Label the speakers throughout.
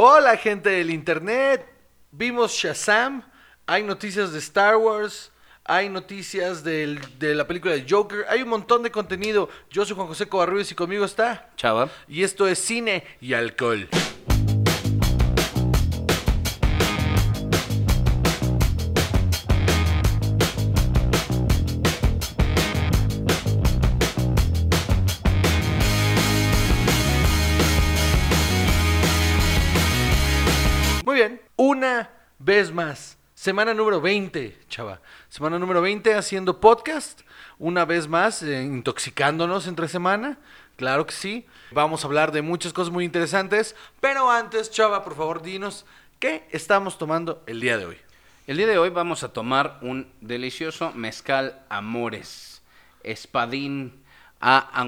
Speaker 1: Hola gente del internet, vimos Shazam, hay noticias de Star Wars, hay noticias del- de la película de Joker, hay un montón de contenido. Yo soy Juan José Covarrubias y conmigo está.
Speaker 2: Chava.
Speaker 1: Y esto es cine y alcohol. Vez más. Semana número 20, chava. Semana número 20 haciendo podcast. Una vez más, eh, intoxicándonos entre semana. Claro que sí. Vamos a hablar de muchas cosas muy interesantes. Pero antes, chava, por favor, dinos qué estamos tomando el día de hoy.
Speaker 2: El día de hoy vamos a tomar un delicioso mezcal Amores. Espadín a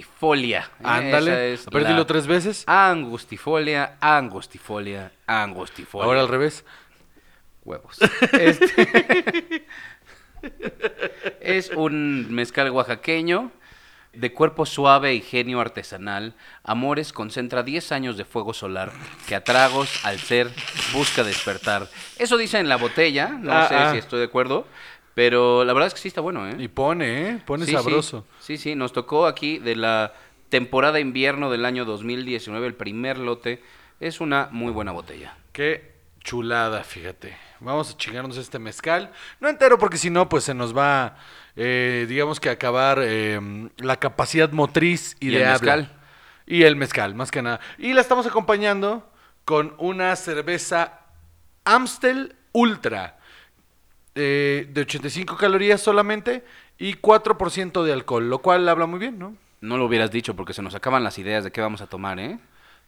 Speaker 2: angustifolia.
Speaker 1: Ándale.
Speaker 2: es la-
Speaker 1: tres veces.
Speaker 2: Angustifolia, angustifolia, angustifolia.
Speaker 1: Ahora al revés.
Speaker 2: Huevos. Este- es un mezcal oaxaqueño de cuerpo suave y genio artesanal. Amores concentra 10 años de fuego solar que a tragos al ser busca despertar. Eso dice en la botella, no
Speaker 1: Ah,
Speaker 2: sé
Speaker 1: ah.
Speaker 2: si estoy de acuerdo, pero la verdad es que sí está bueno, ¿eh?
Speaker 1: Y pone, ¿eh? Pone
Speaker 2: Sí,
Speaker 1: sabroso.
Speaker 2: Sí, sí, sí, nos tocó aquí de la temporada invierno del año 2019, el primer lote. Es una muy buena botella.
Speaker 1: Qué chulada, fíjate. Vamos a chingarnos este mezcal. No entero porque si no, pues se nos va, eh, digamos que acabar eh, la capacidad motriz y,
Speaker 2: Y
Speaker 1: de
Speaker 2: el
Speaker 1: habla.
Speaker 2: mezcal.
Speaker 1: Y el mezcal, más que nada. Y la estamos acompañando con una cerveza Amstel Ultra. Eh, de 85 calorías solamente y 4% de alcohol, lo cual habla muy bien, ¿no?
Speaker 2: No lo hubieras dicho porque se nos acaban las ideas de qué vamos a tomar, ¿eh?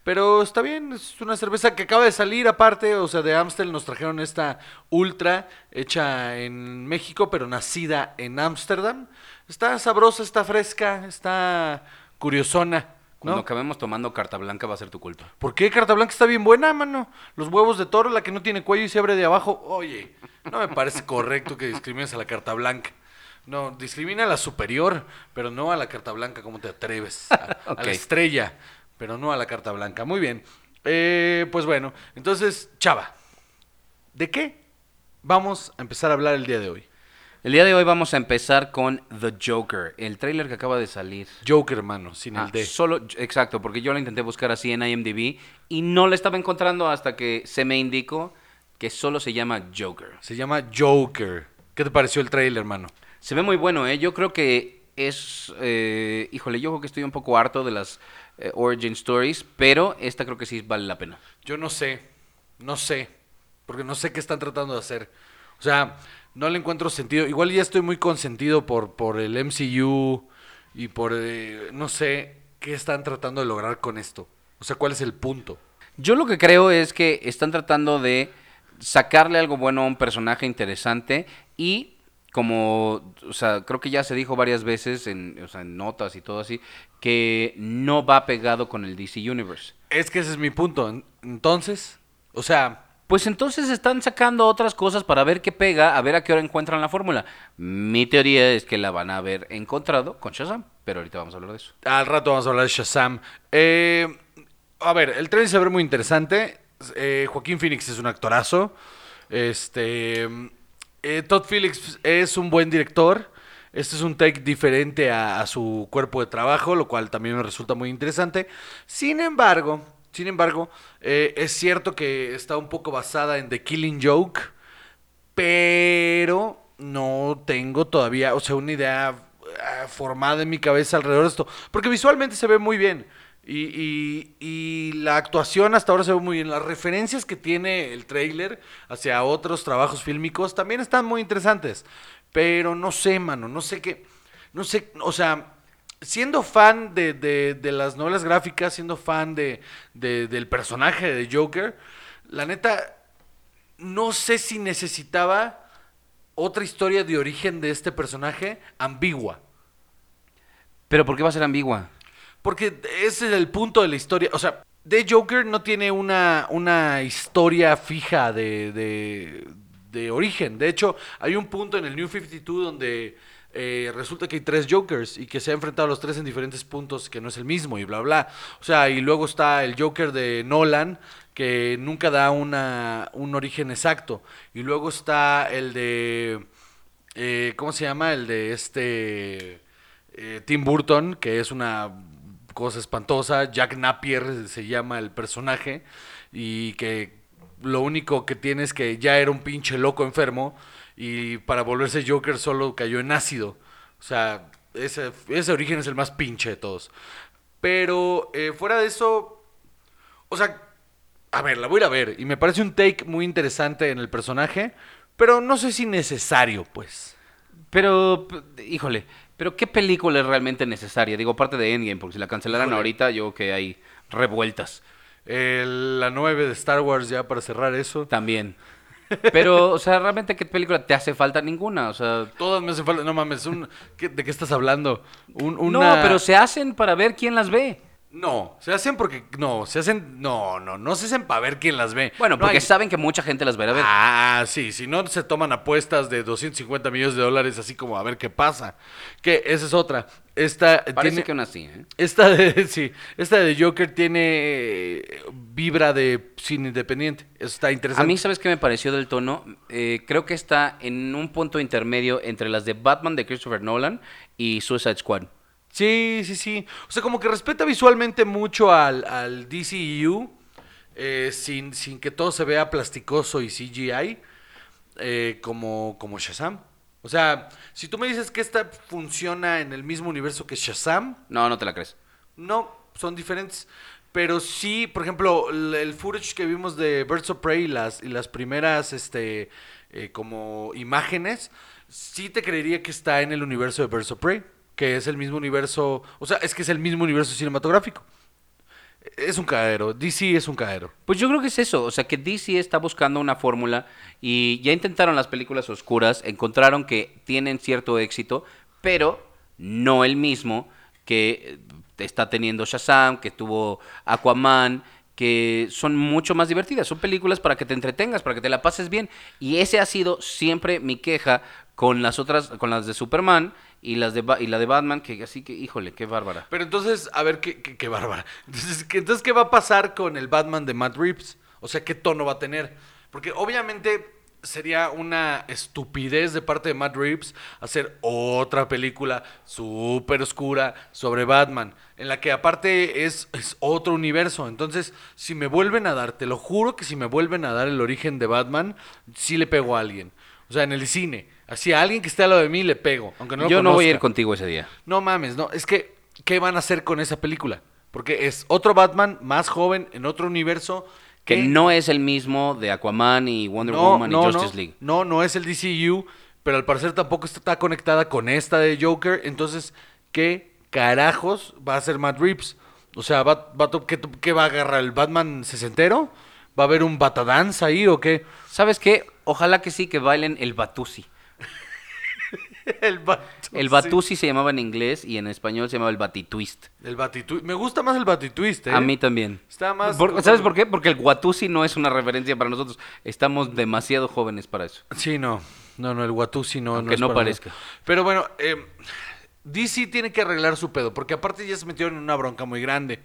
Speaker 1: Pero está bien, es una cerveza que acaba de salir aparte, o sea, de Amstel nos trajeron esta ultra hecha en México, pero nacida en Ámsterdam. Está sabrosa, está fresca, está curiosona,
Speaker 2: Cuando
Speaker 1: ¿no?
Speaker 2: acabemos tomando carta blanca va a ser tu culpa.
Speaker 1: ¿Por qué Carta Blanca está bien buena, mano? Los huevos de toro, la que no tiene cuello y se abre de abajo. Oye, no me parece correcto que discrimines a la Carta Blanca. No, discrimina a la superior, pero no a la Carta Blanca, ¿cómo te atreves? A, a la estrella, pero no a la Carta Blanca. Muy bien. Eh, pues bueno, entonces, Chava, ¿de qué vamos a empezar a hablar el día de hoy?
Speaker 2: El día de hoy vamos a empezar con The Joker, el tráiler que acaba de salir.
Speaker 1: Joker, hermano, sin
Speaker 2: Ah,
Speaker 1: el D.
Speaker 2: Solo, exacto, porque yo la intenté buscar así en IMDb y no la estaba encontrando hasta que se me indicó que solo se llama Joker.
Speaker 1: Se llama Joker. ¿Qué te pareció el trailer, hermano?
Speaker 2: Se ve muy bueno, ¿eh? Yo creo que es... eh, híjole, yo creo que estoy un poco harto de las eh, origin stories, pero esta creo que sí vale la pena.
Speaker 1: Yo no sé, no sé, porque no sé qué están tratando de hacer. O sea, no le encuentro sentido. Igual ya estoy muy consentido por, por el MCU y por, eh, no sé, qué están tratando de lograr con esto. O sea, ¿cuál es el punto?
Speaker 2: Yo lo que creo es que están tratando de sacarle algo bueno a un personaje interesante y como, o sea, creo que ya se dijo varias veces en, o sea, en notas y todo así, que no va pegado con el DC Universe.
Speaker 1: Es que ese es mi punto. En- Entonces, o sea,
Speaker 2: Pues entonces están sacando otras cosas para ver qué pega, a ver a qué hora encuentran la fórmula. Mi teoría es que la van a haber encontrado con Shazam, pero ahorita vamos a hablar de eso.
Speaker 1: al rato vamos a hablar de Shazam. Eh, a ver, el trailer se ve muy interesante. Eh, Joaquín Phoenix es un actorazo. Este, eh, Todd Phillips es un buen director. Este es un take diferente a, a su cuerpo de trabajo, lo cual también me resulta muy interesante. Sin embargo, sin embargo, eh, es cierto que está un poco basada en The Killing Joke, pero no tengo todavía, o sea, una idea ah, formada en mi cabeza alrededor de esto, porque visualmente se ve muy bien. Y, y- y la actuación hasta ahora se ve muy bien. Las referencias que tiene el trailer hacia otros trabajos fílmicos también están muy interesantes. Pero no sé, mano, no sé qué. No sé, o sea, siendo fan de, de- de las novelas gráficas, siendo fan de, de- del personaje de Joker, la neta, no sé si necesitaba otra historia de origen de este personaje ambigua.
Speaker 2: Pero ¿por qué va a ser ambigua?
Speaker 1: Porque ese es el punto de la historia. O sea, The Joker no tiene una, una historia fija de, de, de origen. De hecho, hay un punto en el New 52 donde eh, resulta que hay tres Jokers y que se ha enfrentado a los tres en diferentes puntos que no es el mismo y bla, bla. O sea, y luego está el Joker de Nolan, que nunca da una, un origen exacto. Y luego está el de... eh, ¿Cómo se llama? El de este... eh, Tim Burton, que es una cosa espantosa. Jack Napier se llama el personaje. Y que lo único que tiene es que ya era un pinche loco enfermo. Y para volverse Joker solo cayó en ácido. O sea, ese, ese origen es el más pinche de todos. Pero eh, fuera de eso, o sea, a ver, la voy a ir a ver. Y me parece un take muy interesante en el personaje. Pero no sé si necesario, pues.
Speaker 2: Pero, híjole, pero ¿qué película es realmente necesaria? Digo, aparte de Endgame, porque si la cancelaran ahorita, yo creo que hay revueltas
Speaker 1: El- la 9 de Star Wars, ya para cerrar eso.
Speaker 2: también. Pero, o sea, realmente, ¿qué película te hace falta? Ninguna, o sea...
Speaker 1: Todas me hacen falta. No mames, un- ¿qué- ¿de qué estás hablando? Un-
Speaker 2: No, pero se hacen para ver quién las ve.
Speaker 1: No, se hacen porque. No, se hacen. No, no, no se hacen para ver quién las ve.
Speaker 2: Bueno,
Speaker 1: No
Speaker 2: porque
Speaker 1: hay-
Speaker 2: saben que mucha gente las verá a ver.
Speaker 1: Ah, sí, si no se toman apuestas de 250 millones de dólares, así como a ver qué pasa. Que esa es otra. Esta
Speaker 2: Parece
Speaker 1: tiene-
Speaker 2: que aún así, ¿eh?
Speaker 1: Esta de, sí, esta de Joker tiene eh, vibra de cine independiente. Eso está
Speaker 2: A
Speaker 1: interesante.
Speaker 2: mí, ¿sabes qué me pareció del tono? Eh, creo que está en un punto intermedio entre las de Batman de Christopher Nolan y Suicide Squad.
Speaker 1: Sí, sí, sí. O sea, como que respeta visualmente mucho al, al DCEU, eh, sin, sin que todo se vea plasticoso y CGI, eh, como, como Shazam. O sea, si tú me dices que esta funciona en el mismo universo que Shazam,
Speaker 2: No, no te la crees.
Speaker 1: no, son diferentes. Pero sí, por ejemplo, el, el footage que vimos de Birds of Prey y las, y las primeras, este, eh, como imágenes, sí te creería que está en el universo de Birds of Prey, que es el mismo universo, o sea, es que es el mismo universo cinematográfico. Es un cagadero, DC es un cagadero.
Speaker 2: Pues yo creo que es eso, o sea que DC está buscando una fórmula y ya intentaron las películas oscuras, encontraron que tienen cierto éxito, pero no el mismo que está teniendo Shazam, que tuvo Aquaman, que son mucho más divertidas, son películas para que te entretengas, para que te la pases bien y ese ha sido siempre mi queja con las otras, con las de Superman y las de y la de Batman, que así que híjole, qué bárbara.
Speaker 1: Pero entonces, a ver, qué, qué, qué bárbara. Entonces ¿qué, entonces, ¿qué va a pasar con el Batman de Matt Reeves? O sea, ¿qué tono va a tener? Porque obviamente sería una estupidez de parte de Matt Reeves hacer otra película súper oscura sobre Batman, en la que aparte es, es otro universo. Entonces, si me vuelven a dar, te lo juro que si me vuelven a dar el origen de Batman, sí le pego a alguien. O sea, en el cine. Así a alguien que esté al lado de mí le pego, aunque no lo
Speaker 2: Yo no voy a ir contigo ese día.
Speaker 1: No mames, no, es que, ¿qué van a hacer con esa película? Porque es otro Batman más joven en otro universo
Speaker 2: Que no es el mismo de Aquaman y Wonder
Speaker 1: no,
Speaker 2: Woman
Speaker 1: no,
Speaker 2: y
Speaker 1: no,
Speaker 2: Justice League.
Speaker 1: No, no es el DCU, pero al parecer tampoco está conectada con esta de Joker. Entonces, ¿qué carajos va a hacer Matt Reeves? O sea, ¿va, a ¿qué, qué va a agarrar? ¿El Batman sesentero? ¿Va a haber un Batadance ahí o qué?
Speaker 2: ¿Sabes qué? Ojalá que sí, que bailen el Batusi.
Speaker 1: el
Speaker 2: Batusi se llamaba en inglés y en español se llamaba el Batitwist.
Speaker 1: El Batitwist. Me gusta más el Batitwist, ¿eh?
Speaker 2: A mí también.
Speaker 1: Está más...
Speaker 2: Por- ¿Sabes por qué? Porque el Guatusi no es una referencia para nosotros. Estamos demasiado jóvenes para eso.
Speaker 1: Sí, no. No, no, el Watusi no.
Speaker 2: Aunque
Speaker 1: es
Speaker 2: no
Speaker 1: para
Speaker 2: parezca.
Speaker 1: Pero bueno, eh, DC tiene que arreglar su pedo, porque aparte ya se metieron en una bronca muy grande,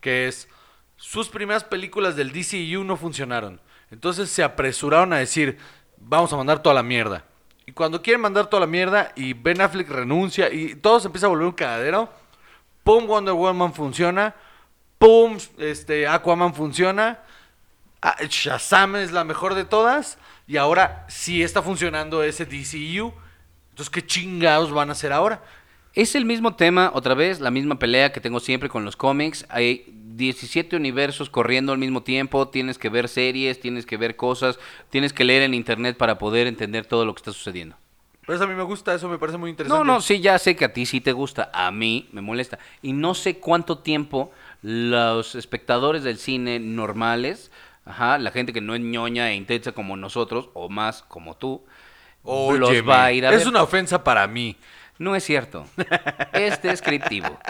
Speaker 1: que es sus primeras películas del DCU no funcionaron. Entonces se apresuraron a decir, vamos a mandar toda la mierda. Y cuando quieren mandar toda la mierda y Ben Affleck renuncia y todo se empieza a volver un cagadero, pum, Wonder Woman funciona, pum, este, Aquaman funciona, Ah, Shazam es la mejor de todas y ahora sí está funcionando ese DCU. Entonces, ¿qué chingados van a hacer ahora?
Speaker 2: Es el mismo tema, otra vez, la misma pelea que tengo siempre con los cómics. Hay 17 universos corriendo al mismo tiempo, tienes que ver series, tienes que ver cosas, tienes que leer en internet para poder entender todo lo que está sucediendo.
Speaker 1: Pero eso a mí me gusta, eso me parece muy interesante.
Speaker 2: No, no, sí, ya sé que a ti sí te gusta, a mí me molesta. Y no sé cuánto tiempo los espectadores del cine normales, ajá, la gente que no es ñoña e intensa como nosotros, o más como tú, los
Speaker 1: Óyeme,
Speaker 2: va a ir a
Speaker 1: es
Speaker 2: ver.
Speaker 1: una ofensa para mí.
Speaker 2: No es cierto. Es descriptivo.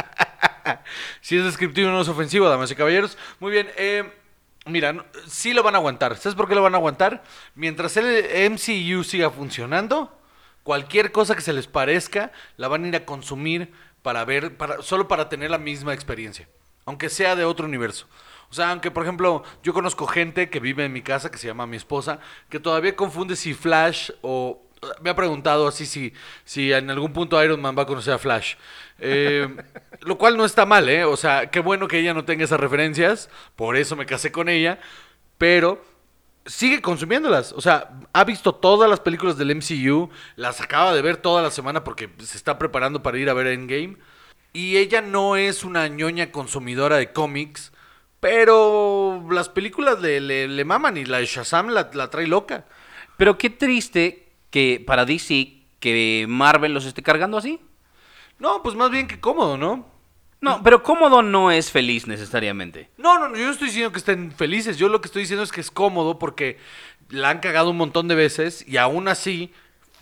Speaker 1: Si es descriptivo, no es ofensivo, damas y caballeros. Muy bien, eh, mira, sí lo van a aguantar. ¿Sabes por qué lo van a aguantar? Mientras el MCU siga funcionando, cualquier cosa que se les parezca, la van a ir a consumir para ver, para, solo para tener la misma experiencia, aunque sea de otro universo. O sea, aunque por ejemplo, yo conozco gente que vive en mi casa, que se llama mi esposa, que todavía confunde si Flash o... Me ha preguntado así si, si en algún punto Iron Man va a conocer a Flash. Eh, lo cual no está mal, ¿eh? O sea, qué bueno que ella no tenga esas referencias, por eso me casé con ella, pero sigue consumiéndolas. O sea, ha visto todas las películas del MCU, las acaba de ver toda la semana porque se está preparando para ir a ver Endgame. Y ella no es una ñoña consumidora de cómics, pero las películas le, le- le maman y la de Shazam la, la trae loca.
Speaker 2: Pero qué triste que para DC que Marvel los esté cargando así.
Speaker 1: No, pues más bien que cómodo, ¿no?
Speaker 2: No, pero cómodo no es feliz necesariamente.
Speaker 1: No, no, no, yo no estoy diciendo que estén felices. Yo lo que estoy diciendo es que es cómodo porque la han cagado un montón de veces y aún así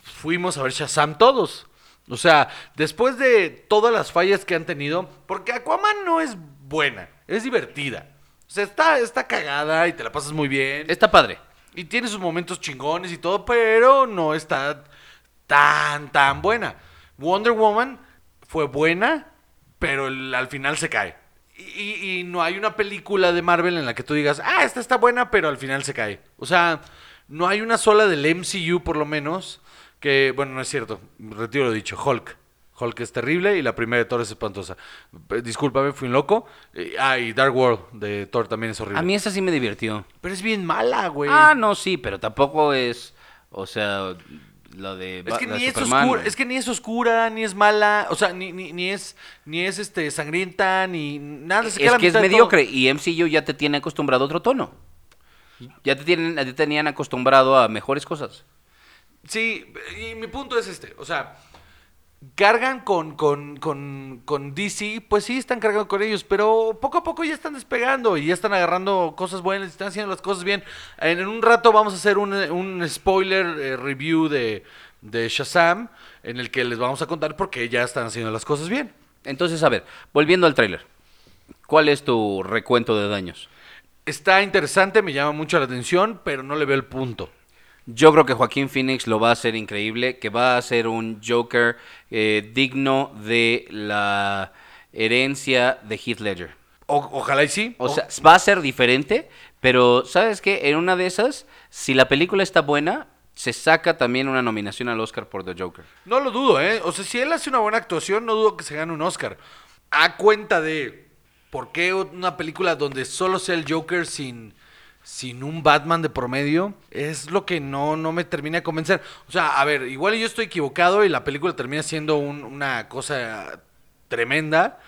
Speaker 1: fuimos a ver Shazam todos. O sea, después de todas las fallas que han tenido, porque Aquaman no es buena, es divertida. O sea, está, está cagada y te la pasas muy bien.
Speaker 2: Está padre.
Speaker 1: Y tiene sus momentos chingones y todo, pero no está tan, tan buena. Wonder Woman fue buena, pero al final se cae. Y- y no hay una película de Marvel en la que tú digas, ah, esta está buena, pero al final se cae. O sea, no hay una sola del MCU, por lo menos, que, bueno, no es cierto, retiro lo dicho, Hulk. Hulk es terrible y la primera de Thor es espantosa. Discúlpame, fui un loco. Eh, ah, y Dark World de Thor también es horrible.
Speaker 2: A mí esa sí me divirtió.
Speaker 1: Pero es bien mala, güey.
Speaker 2: Ah, no, sí, pero tampoco es, o sea, lo de
Speaker 1: Es que, ni
Speaker 2: de
Speaker 1: es,
Speaker 2: Superman,
Speaker 1: oscura, es que ni es oscura, ni es mala, o sea, ni, ni, ni es, ni es este sangrienta, ni nada. se
Speaker 2: Es que es mediocre y MCU ya te tiene acostumbrado a otro tono. Ya te tienen, ya te tenían acostumbrado a mejores cosas.
Speaker 1: Sí, y mi punto es este, o sea, cargan con, con, con, con DC, pues sí, están cargando con ellos, pero poco a poco ya están despegando y ya están agarrando cosas buenas, están haciendo las cosas bien. En, un rato vamos a hacer un, un spoiler eh, review de, de Shazam, en el que les vamos a contar por qué ya están haciendo las cosas bien.
Speaker 2: Entonces, a ver, volviendo al tráiler. ¿Cuál es tu recuento de daños?
Speaker 1: Está interesante, me llama mucho la atención, pero no le veo el punto.
Speaker 2: Yo creo que Joaquín Phoenix lo va a hacer increíble, que va a ser un Joker eh, digno de la herencia de Heath Ledger.
Speaker 1: O- ojalá y sí.
Speaker 2: O
Speaker 1: O-
Speaker 2: sea, va a ser diferente, pero ¿sabes qué? En una de esas, si la película está buena, se saca también una nominación al Oscar por The Joker.
Speaker 1: no lo dudo, ¿eh? O sea, si él hace una buena actuación, no dudo que se gane un Oscar. A cuenta de por qué una película donde solo sea el Joker sin, sin un Batman de promedio es lo que no, no me termina de convencer. O sea, a ver, igual yo estoy equivocado y la película termina siendo un- una cosa tremenda,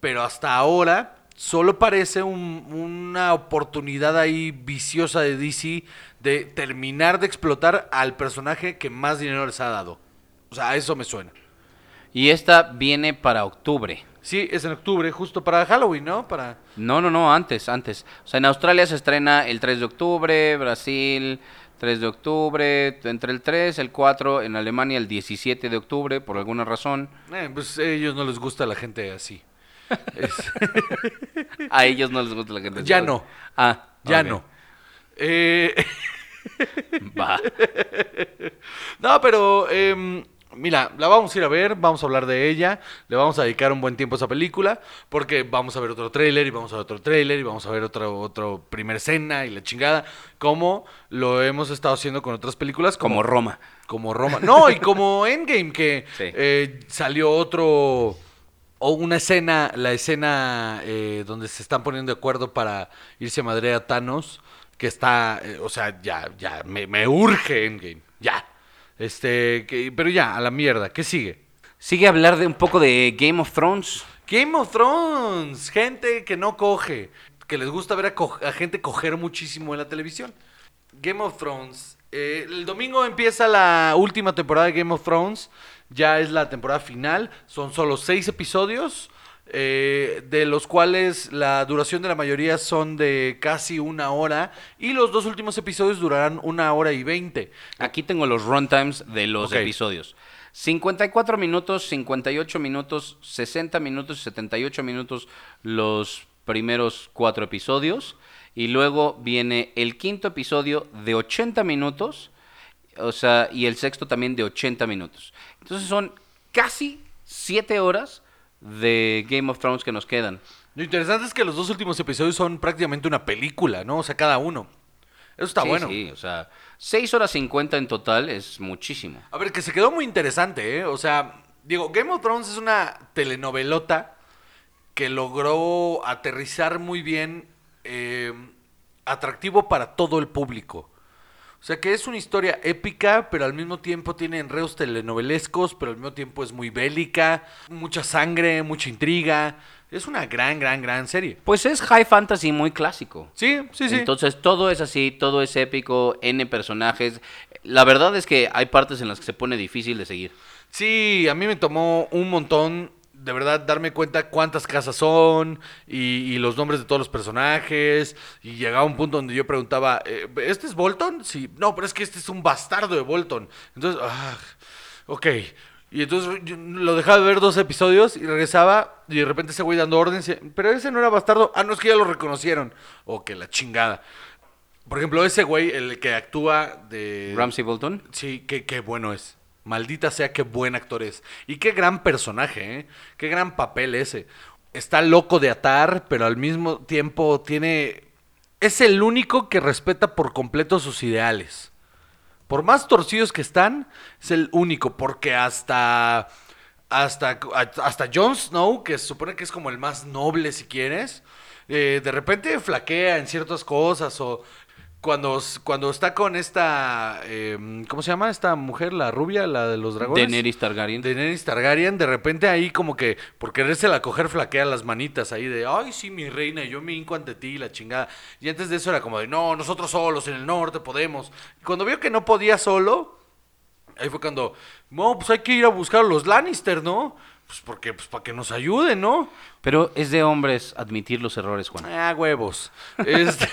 Speaker 1: pero hasta ahora solo parece un- una oportunidad ahí viciosa de DC de terminar de explotar al personaje que más dinero les ha dado. O sea, a eso me suena.
Speaker 2: Y esta viene para octubre.
Speaker 1: Sí, es en octubre, justo para Halloween, ¿no? Para...
Speaker 2: No, no, no, antes, antes. O sea, en Australia se estrena el 3 de octubre, Brasil 3 de octubre, entre el 3, el 4, en Alemania el 17 de octubre, por alguna razón.
Speaker 1: Eh, pues a ellos no les gusta la gente así. Es-
Speaker 2: A ellos no les gusta la gente.
Speaker 1: Ya
Speaker 2: así.
Speaker 1: no.
Speaker 2: Ah,
Speaker 1: ya
Speaker 2: ok.
Speaker 1: no. Eh,
Speaker 2: Va.
Speaker 1: no, pero em, mira, la vamos a ir a ver, vamos a hablar de ella, le vamos a dedicar un buen tiempo a esa película, porque vamos a ver otro tráiler y vamos a ver otro tráiler y vamos a ver otro, otro primer escena y la chingada, como lo hemos estado haciendo con otras películas, como,
Speaker 2: Como Roma.
Speaker 1: como Roma. No, y como Endgame, que
Speaker 2: Sí.
Speaker 1: eh, salió otro. O una escena, la escena eh, donde se están poniendo de acuerdo para irse a madre a Thanos, que está, eh, o sea, ya, ya, me, me urge Endgame. Este, que- pero ya, a la mierda, ¿qué sigue?
Speaker 2: Sigue hablar de un poco de Game of Thrones.
Speaker 1: Game of Thrones, gente que no coge, que les gusta ver a, co- a gente coger muchísimo en la televisión. Game of Thrones, eh, el domingo empieza la última temporada de Game of Thrones, ya es la temporada final, son solo seis episodios, eh, de los cuales la duración de la mayoría son de casi una hora y los dos últimos episodios durarán una hora y veinte.
Speaker 2: Aquí tengo los runtimes de los
Speaker 1: Ok.
Speaker 2: episodios. 54 minutos, 58 minutos, 60 minutos y 78 minutos los primeros cuatro episodios. Y luego viene el quinto episodio de 80 minutos O sea, y el sexto también de 80 minutos. Entonces son casi 7 horas de Game of Thrones que nos quedan.
Speaker 1: Lo interesante es que los dos últimos episodios son prácticamente una película, ¿no? O sea, cada uno. Eso está
Speaker 2: Sí,
Speaker 1: bueno.
Speaker 2: Sí, o sea, 6 horas 50 en total es muchísimo.
Speaker 1: A ver, que se quedó muy interesante, ¿eh? O sea, digo, Game of Thrones es una telenovelota que logró aterrizar muy bien, eh, atractivo para todo el público. O sea, que es una historia épica, pero al mismo tiempo tiene enredos telenovelescos, pero al mismo tiempo es muy bélica, mucha sangre, mucha intriga. Es una gran, gran, gran serie.
Speaker 2: Pues es high fantasy muy clásico.
Speaker 1: Sí, sí, sí.
Speaker 2: Entonces todo es así, todo es épico, N personajes. La verdad es que hay partes en las que se pone difícil de seguir.
Speaker 1: Sí, a mí me tomó un montón, de verdad, darme cuenta cuántas casas son y, y los nombres de todos los personajes. Y llegaba un punto donde yo preguntaba, eh, ¿este es Bolton? Sí, no, pero es que este es un bastardo de Bolton. Entonces, ah, ok. Y entonces yo lo dejaba de ver dos episodios y regresaba y de repente ese güey dando órdenes. y, Pero ese no era bastardo. Ah, no, es que ya lo reconocieron. O que la chingada. Por ejemplo, ese güey, el que actúa de...
Speaker 2: Ramsey Bolton.
Speaker 1: Sí, qué, qué bueno es. Maldita sea, qué buen actor es. Y qué gran personaje, ¿eh? Qué gran papel ese. Está loco de atar, pero al mismo tiempo tiene... Es el único que respeta por completo sus ideales. Por más torcidos que están, es el único, porque hasta... Hasta, hasta Jon Snow, que se supone que es como el más noble si quieres, eh, de repente flaquea en ciertas cosas o cuando, cuando está con esta, eh, ¿cómo se llama esta mujer, la rubia, la de los dragones?
Speaker 2: Daenerys Targaryen.
Speaker 1: Daenerys Targaryen, de repente ahí como que por querérsela coger flaquea las manitas ahí de, ay sí, mi reina, yo me hinco ante ti, la chingada. Y antes de eso era como de, no, nosotros solos en el norte podemos. Y cuando vio que no podía solo, ahí fue cuando, no, pues hay que ir a buscar a los Lannister, ¿no? Pues porque, pues para que nos ayuden, ¿no?
Speaker 2: Pero es de hombres admitir los errores, Juan.
Speaker 1: Ah, huevos. Este...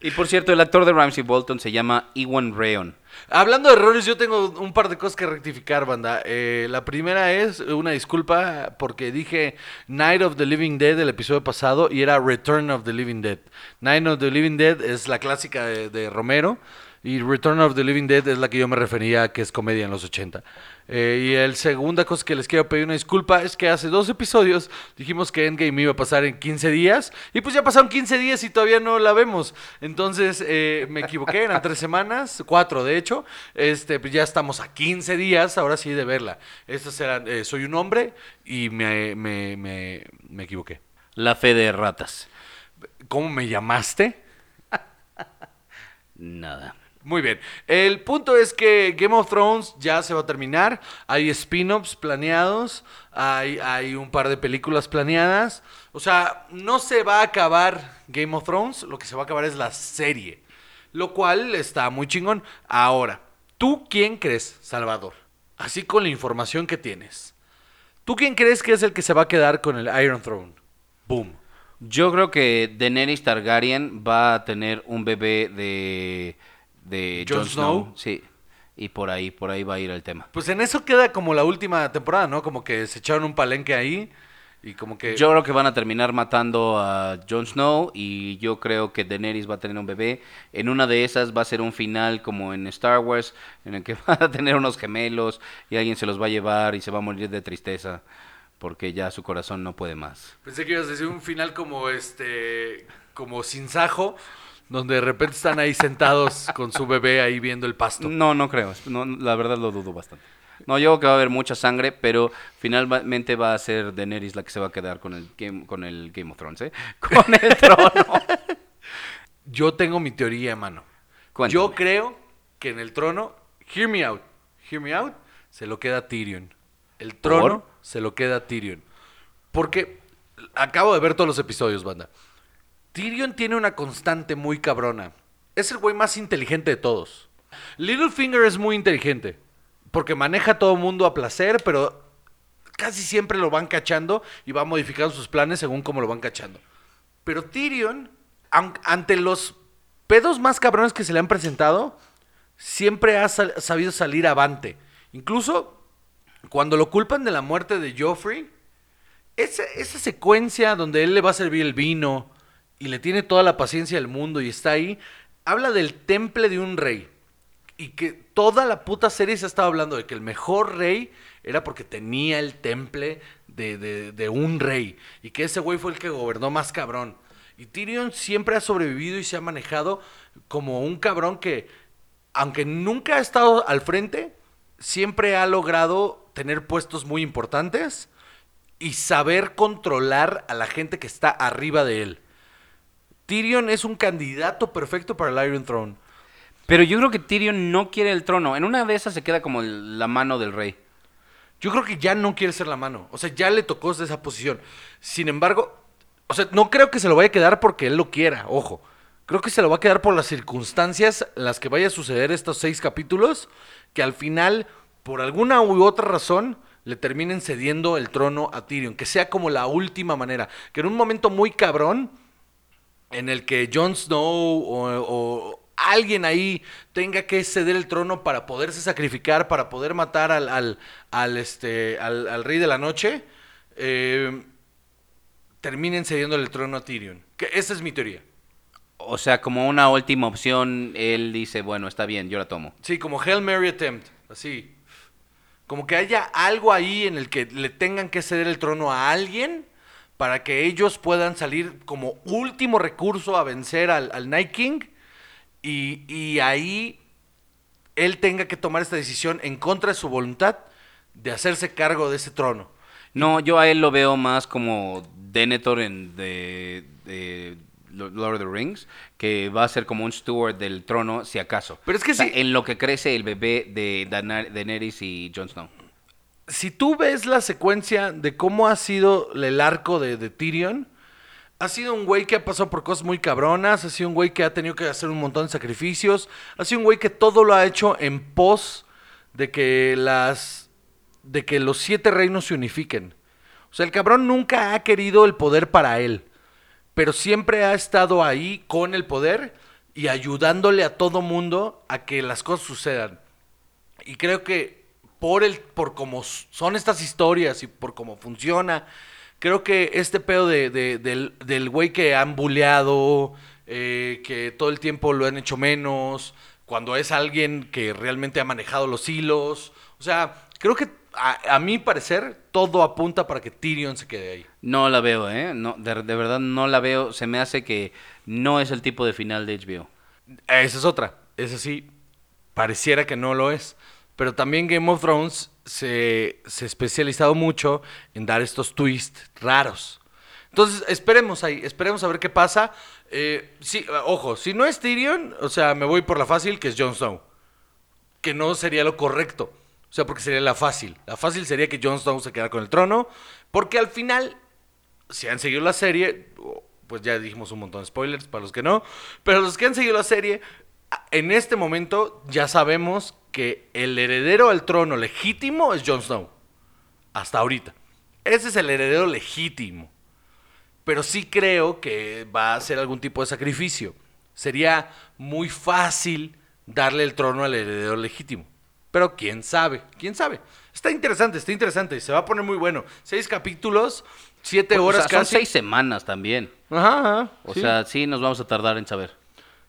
Speaker 2: Y por cierto, el actor de Ramsey Bolton se llama Ewan Rayon.
Speaker 1: Hablando de errores, yo tengo un par de cosas que rectificar, banda. Eh, la primera es una disculpa porque dije Night of the Living Dead el episodio pasado y era Return of the Living Dead. Night of the Living Dead es la clásica de, de Romero y Return of the Living Dead es la que yo me refería que es comedia en los 80. Eh, y el segunda cosa que les quiero pedir una disculpa es que hace dos episodios dijimos que Endgame iba a pasar en 15 días y pues ya pasaron 15 días y todavía no la vemos. Entonces eh, me equivoqué, eran tres semanas, cuatro de hecho. Este, pues ya estamos a 15 días, ahora sí de verla. Estas eran, eh, soy un hombre y me, me, me, me equivoqué.
Speaker 2: La fe de ratas.
Speaker 1: ¿Cómo me llamaste?
Speaker 2: Nada.
Speaker 1: Muy bien. El punto es que Game of Thrones ya se va a terminar. Hay spin-offs planeados. Hay, hay un par de películas planeadas. O sea, no se va a acabar Game of Thrones. Lo que se va a acabar es la serie. Lo cual está muy chingón. Ahora, ¿tú quién crees, Salvador? Así con la información que tienes. ¿Tú quién crees que es el que se va a quedar con el Iron Throne? Boom.
Speaker 2: Yo creo que Daenerys Targaryen va a tener un bebé de, de
Speaker 1: Jon
Speaker 2: Snow.
Speaker 1: Snow.
Speaker 2: Sí. Y por ahí, por ahí va a ir el tema.
Speaker 1: Pues en eso queda como la última temporada, ¿no? Como que se echaron un palenque ahí. Y como que...
Speaker 2: Yo creo que van a terminar matando a Jon Snow y yo creo que Daenerys va a tener un bebé. En una de esas va a ser un final como en Star Wars, en el que va a tener unos gemelos y alguien se los va a llevar y se va a morir de tristeza porque ya su corazón no puede más.
Speaker 1: Pensé que ibas a decir un final como este, como sin sajo, donde de repente están ahí sentados con su bebé ahí viendo el pasto.
Speaker 2: No, no creo. No, la verdad lo dudo bastante. No, yo creo que va a haber mucha sangre, pero finalmente va a ser Daenerys la que se va a quedar con el Game, con el Game of Thrones, ¿eh? Con el trono.
Speaker 1: Yo tengo mi teoría, mano.
Speaker 2: Cuéntame.
Speaker 1: Yo creo que en el trono, hear me out, hear me out, se lo queda Tyrion. El trono
Speaker 2: ¿Por?
Speaker 1: se lo queda Tyrion. Porque acabo de ver todos los episodios, banda. Tyrion tiene una constante muy cabrona. Es el güey más inteligente de todos. Littlefinger es muy inteligente. Porque maneja a todo mundo a placer, pero casi siempre lo van cachando y va modificando sus planes según cómo lo van cachando. Pero Tyrion, ante los pedos más cabrones que se le han presentado, siempre ha sabido salir avante. Incluso cuando lo culpan de la muerte de Joffrey, esa secuencia donde él le va a servir el vino y le tiene toda la paciencia del mundo y está ahí, habla del temple de un rey. y que toda la puta serie se estaba hablando de que el mejor rey era porque tenía el temple de, de- de un rey y que ese güey fue el que gobernó más cabrón. Y Tyrion siempre ha sobrevivido y se ha manejado como un cabrón que, aunque nunca ha estado al frente, siempre ha logrado tener puestos muy importantes y saber controlar a la gente que está arriba de él. Tyrion es un candidato perfecto para el Iron Throne.
Speaker 2: Pero yo creo que Tyrion no quiere el trono. En una de esas se queda como el- la mano del rey.
Speaker 1: Yo creo que ya no quiere ser la mano. O sea, ya le tocó esa posición. Sin embargo, o sea, no creo que se lo vaya a quedar porque él lo quiera, ojo. Creo que se lo va a quedar por las circunstancias en las que vaya a suceder estos seis capítulos, que al final, por alguna u otra razón, le terminen cediendo el trono a Tyrion. Que sea como la última manera. Que en un momento muy cabrón, en el que Jon Snow o, o alguien ahí tenga que ceder el trono para poderse sacrificar, para poder matar al, al, al, este, al, al rey de la noche, eh, terminen cediéndole el trono a Tyrion. Que esa es mi teoría.
Speaker 2: O sea, como una última opción, él dice, bueno, está bien, yo la tomo.
Speaker 1: Sí, como Hail Mary Attempt, así. Como que haya algo ahí en el que le tengan que ceder el trono a alguien para que ellos puedan salir como último recurso a vencer al, al Night King y, y ahí él tenga que tomar esta decisión en contra de su voluntad de hacerse cargo de ese trono.
Speaker 2: No, yo a él lo veo más como Denethor en de, de Lord of the Rings, que va a ser como un steward del trono, si acaso.
Speaker 1: Pero es que
Speaker 2: O sea,
Speaker 1: sí-
Speaker 2: En lo que crece el bebé de Daenerys y Jon Snow.
Speaker 1: Si tú ves la secuencia de cómo ha sido el arco de, de Tyrion, ha sido un güey que ha pasado por cosas muy cabronas, ha sido un güey que ha tenido que hacer un montón de sacrificios, ha sido un güey que todo lo ha hecho en pos de que las de que los siete reinos se unifiquen. O sea, el cabrón nunca ha querido el poder para él, pero siempre ha estado ahí con el poder y ayudándole a todo mundo a que las cosas sucedan. Y creo que por el, por cómo son estas historias y por cómo funciona, creo que este pedo de, de- del, del güey que han buleado, eh, que todo el tiempo lo han hecho menos, cuando es alguien que realmente ha manejado los hilos. O sea, creo que a, a mi parecer todo apunta para que Tyrion se quede ahí.
Speaker 2: No la veo, ¿eh? No, de, de verdad no la veo. Se me hace que no es el tipo de final de HBO.
Speaker 1: Esa es otra. Esa sí, pareciera que no lo es. Pero también Game of Thrones se, se ha especializado mucho en dar estos twists raros. Entonces, esperemos ahí, esperemos a ver qué pasa. Eh, sí, ojo, si no es Tyrion, o sea, me voy por la fácil, que es Jon Snow. Que no sería lo correcto. O sea, porque sería la fácil. La fácil sería que Jon Snow se quedara con el trono. Porque al final, si han seguido la serie, pues ya dijimos un montón de spoilers para los que no, pero los que han seguido la serie, en este momento ya sabemos que el heredero al trono legítimo es Jon Snow. Hasta ahorita. Ese es el heredero legítimo. Pero sí creo que va a ser algún tipo de sacrificio. Sería muy fácil darle el trono al heredero legítimo. Pero quién sabe, quién sabe. Está interesante, está interesante. Se va a poner muy bueno. Seis capítulos, siete
Speaker 2: O
Speaker 1: horas
Speaker 2: sea, son
Speaker 1: casi.
Speaker 2: seis semanas también.
Speaker 1: Ajá, ajá,
Speaker 2: O
Speaker 1: sí.
Speaker 2: sea, sí nos vamos a tardar en saber.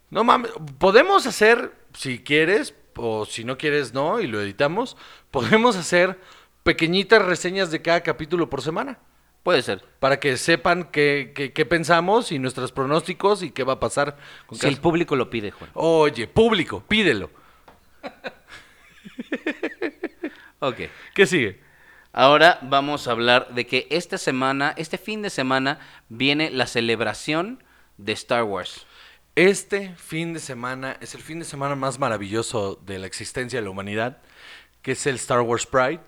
Speaker 1: No mames, podemos hacer, si quieres, o si no quieres, no, y lo editamos, podemos hacer pequeñitas reseñas de cada capítulo por semana.
Speaker 2: Puede ser.
Speaker 1: Para que sepan qué, qué- qué pensamos y nuestros pronósticos y qué va a pasar con
Speaker 2: Si el público lo pide, Juan.
Speaker 1: Oye, público, pídelo.
Speaker 2: Ok.
Speaker 1: ¿Qué sigue?
Speaker 2: Ahora vamos a hablar de que esta semana, este fin de semana, viene la celebración de Star Wars.
Speaker 1: Este fin de semana es el fin de semana más maravilloso de la existencia de la humanidad, que es el Star Wars Pride,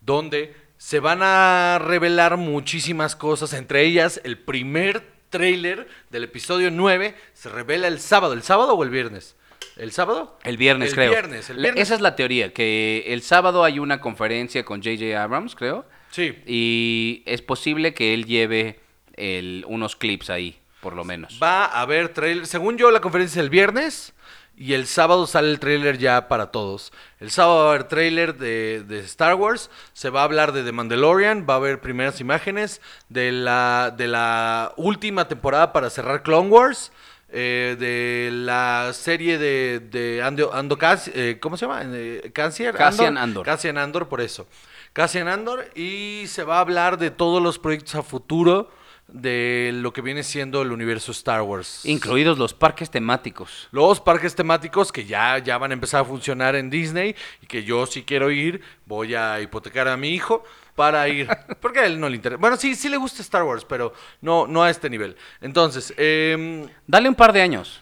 Speaker 1: donde se van a revelar muchísimas cosas, entre ellas el primer tráiler del episodio 9 se revela el sábado, ¿el sábado o el viernes? ¿El sábado?
Speaker 2: El viernes,
Speaker 1: el
Speaker 2: creo.
Speaker 1: Viernes, el viernes.
Speaker 2: Esa es la teoría, que el sábado hay una conferencia con J.J. Abrams, creo.
Speaker 1: Sí.
Speaker 2: Y es posible que él lleve el- unos clips ahí, por lo menos.
Speaker 1: Va a haber trailer. Según yo, la conferencia es el viernes. Y el sábado sale el tráiler ya para todos. El sábado va a haber tráiler de, de Star Wars. Se va a hablar de The Mandalorian. Va a haber primeras imágenes de la, de la última temporada para cerrar Clone Wars. eh, de la serie de, de Ando, Ando Cas- eh, ¿cómo se llama? Eh, Cassian
Speaker 2: Cassian Andor.
Speaker 1: Cassian Andor, por eso. Cassian Andor y se va a hablar de todos los proyectos a futuro de lo que viene siendo el universo Star Wars.
Speaker 2: Incluidos los parques temáticos.
Speaker 1: Los parques temáticos que ya, ya van a empezar a funcionar en Disney y que yo si quiero ir, voy a hipotecar a mi hijo para ir. Porque a él no le interesa. Bueno, sí, sí le gusta Star Wars, pero no, no a este nivel. Entonces, em,
Speaker 2: Dale un par de años.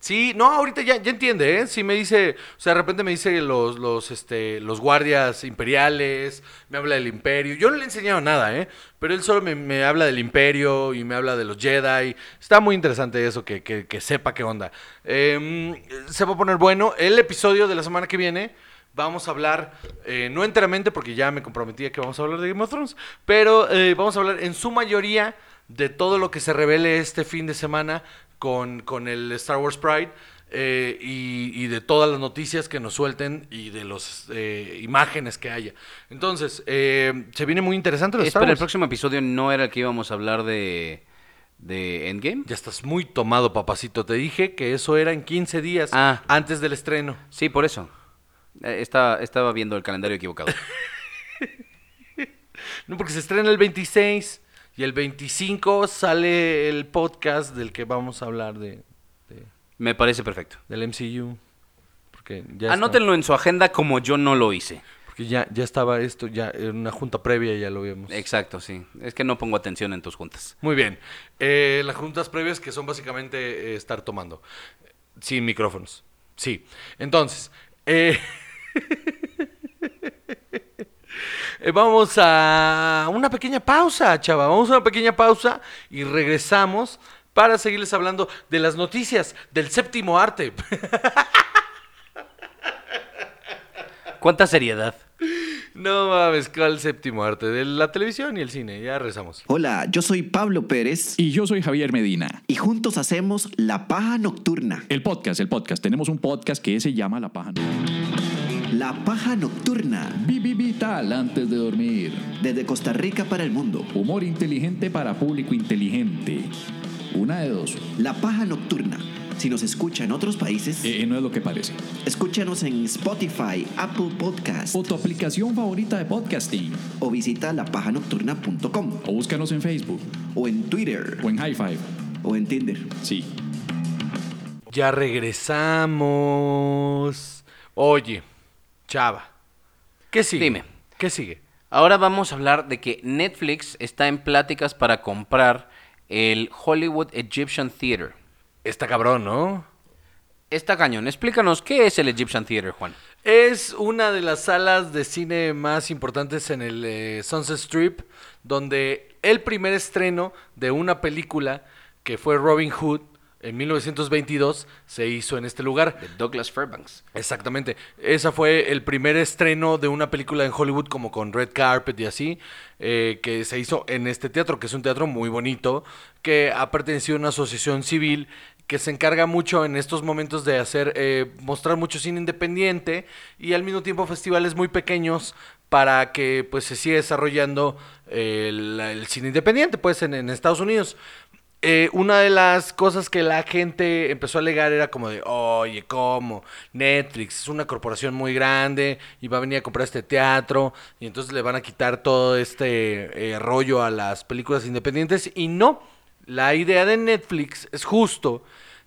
Speaker 1: Sí, no, ahorita ya, ya entiende, ¿eh? Sí me dice, o sea, de repente me dice los, los, este, los guardias imperiales, me habla del imperio. Yo no le he enseñado nada, ¿eh? Pero él solo me, me habla del imperio y me habla de los Jedi. Está muy interesante eso, que, que, que sepa qué onda. Em, se va a poner bueno. El episodio de la semana que viene vamos a hablar, eh, no enteramente, porque ya me comprometí a que vamos a hablar de Game of Thrones, pero eh, vamos a hablar en su mayoría de todo lo que se revele este fin de semana con, con el Star Wars Pride eh, y, y de todas las noticias que nos suelten y de las imágenes que haya. Entonces, eh, se viene muy interesante lo
Speaker 2: Espera, el próximo episodio no era el que íbamos a hablar de, de Endgame.
Speaker 1: Ya estás muy tomado, papacito. Te dije que eso era en 15 días
Speaker 2: Ah.
Speaker 1: antes del estreno.
Speaker 2: Sí, por eso. Eh, estaba, estaba viendo el calendario equivocado.
Speaker 1: No, porque se estrena el 26 y el 25 sale el podcast del que vamos a hablar de, de-
Speaker 2: Me parece perfecto.
Speaker 1: del MCU. Porque ya, está-
Speaker 2: Anótenlo en su agenda como yo no lo hice.
Speaker 1: porque ya, ya estaba esto, ya en una junta previa ya lo vimos.
Speaker 2: Exacto, sí. Es que no pongo atención en tus juntas.
Speaker 1: Muy bien. Eh, las juntas previas que son básicamente eh, estar tomando. Sin micrófonos. Sí. Entonces, eh, vamos a una pequeña pausa, chava. Vamos a una pequeña pausa y regresamos para seguirles hablando de las noticias del séptimo arte.
Speaker 2: ¿Cuánta seriedad?
Speaker 1: no mames, ¿cuál séptimo arte? De la televisión y el cine. Ya regresamos.
Speaker 3: Hola, yo soy Pablo Pérez
Speaker 4: Y yo soy Javier Medina.
Speaker 3: y juntos hacemos La Paja Nocturna.
Speaker 4: El podcast, el podcast. Tenemos un podcast que se llama La Paja.
Speaker 3: La Paja Nocturna,
Speaker 4: Vivi Vital antes de dormir.
Speaker 3: desde Costa Rica para el mundo.
Speaker 4: Humor inteligente para público inteligente. Una de dos.
Speaker 3: La Paja Nocturna. Si nos escucha en otros países,
Speaker 4: Eh, no es lo que parece.
Speaker 3: escúchanos en Spotify, Apple Podcast
Speaker 4: O tu aplicación favorita de podcasting.
Speaker 3: o visita lapajanocturna.com
Speaker 4: O búscanos en Facebook.
Speaker 3: o en Twitter
Speaker 4: O en High Five.
Speaker 3: o en Tinder.
Speaker 4: Sí.
Speaker 1: Ya regresamos. Oye, chava. ¿Qué sigue?
Speaker 2: Dime.
Speaker 1: ¿Qué sigue?
Speaker 2: Ahora vamos a hablar de que Netflix está en pláticas para comprar el Hollywood Egyptian Theater.
Speaker 1: Está cabrón, ¿no?
Speaker 2: Está cañón. Explícanos, ¿qué es el Egyptian Theater, Juan?
Speaker 1: Es una de las salas de cine más importantes en el eh, Sunset Strip, donde el primer estreno de una película que fue Robin Hood en 1922 se hizo en este lugar.
Speaker 2: De Douglas Fairbanks.
Speaker 1: Exactamente. Esa fue el primer estreno de una película en Hollywood como con Red Carpet y así, eh, que se hizo en este teatro, que es un teatro muy bonito, que ha pertenecido a una asociación civil que se encarga mucho en estos momentos de hacer, eh, mostrar mucho cine independiente y al mismo tiempo festivales muy pequeños para que pues se siga desarrollando eh, el, el cine independiente pues en, en Estados Unidos. Eh, una de las cosas que la gente empezó a alegar era como de, oye, ¿cómo? Netflix es una corporación muy grande y va a venir a comprar este teatro y entonces le van a quitar todo este eh, rollo a las películas independientes y no, la idea de Netflix es justo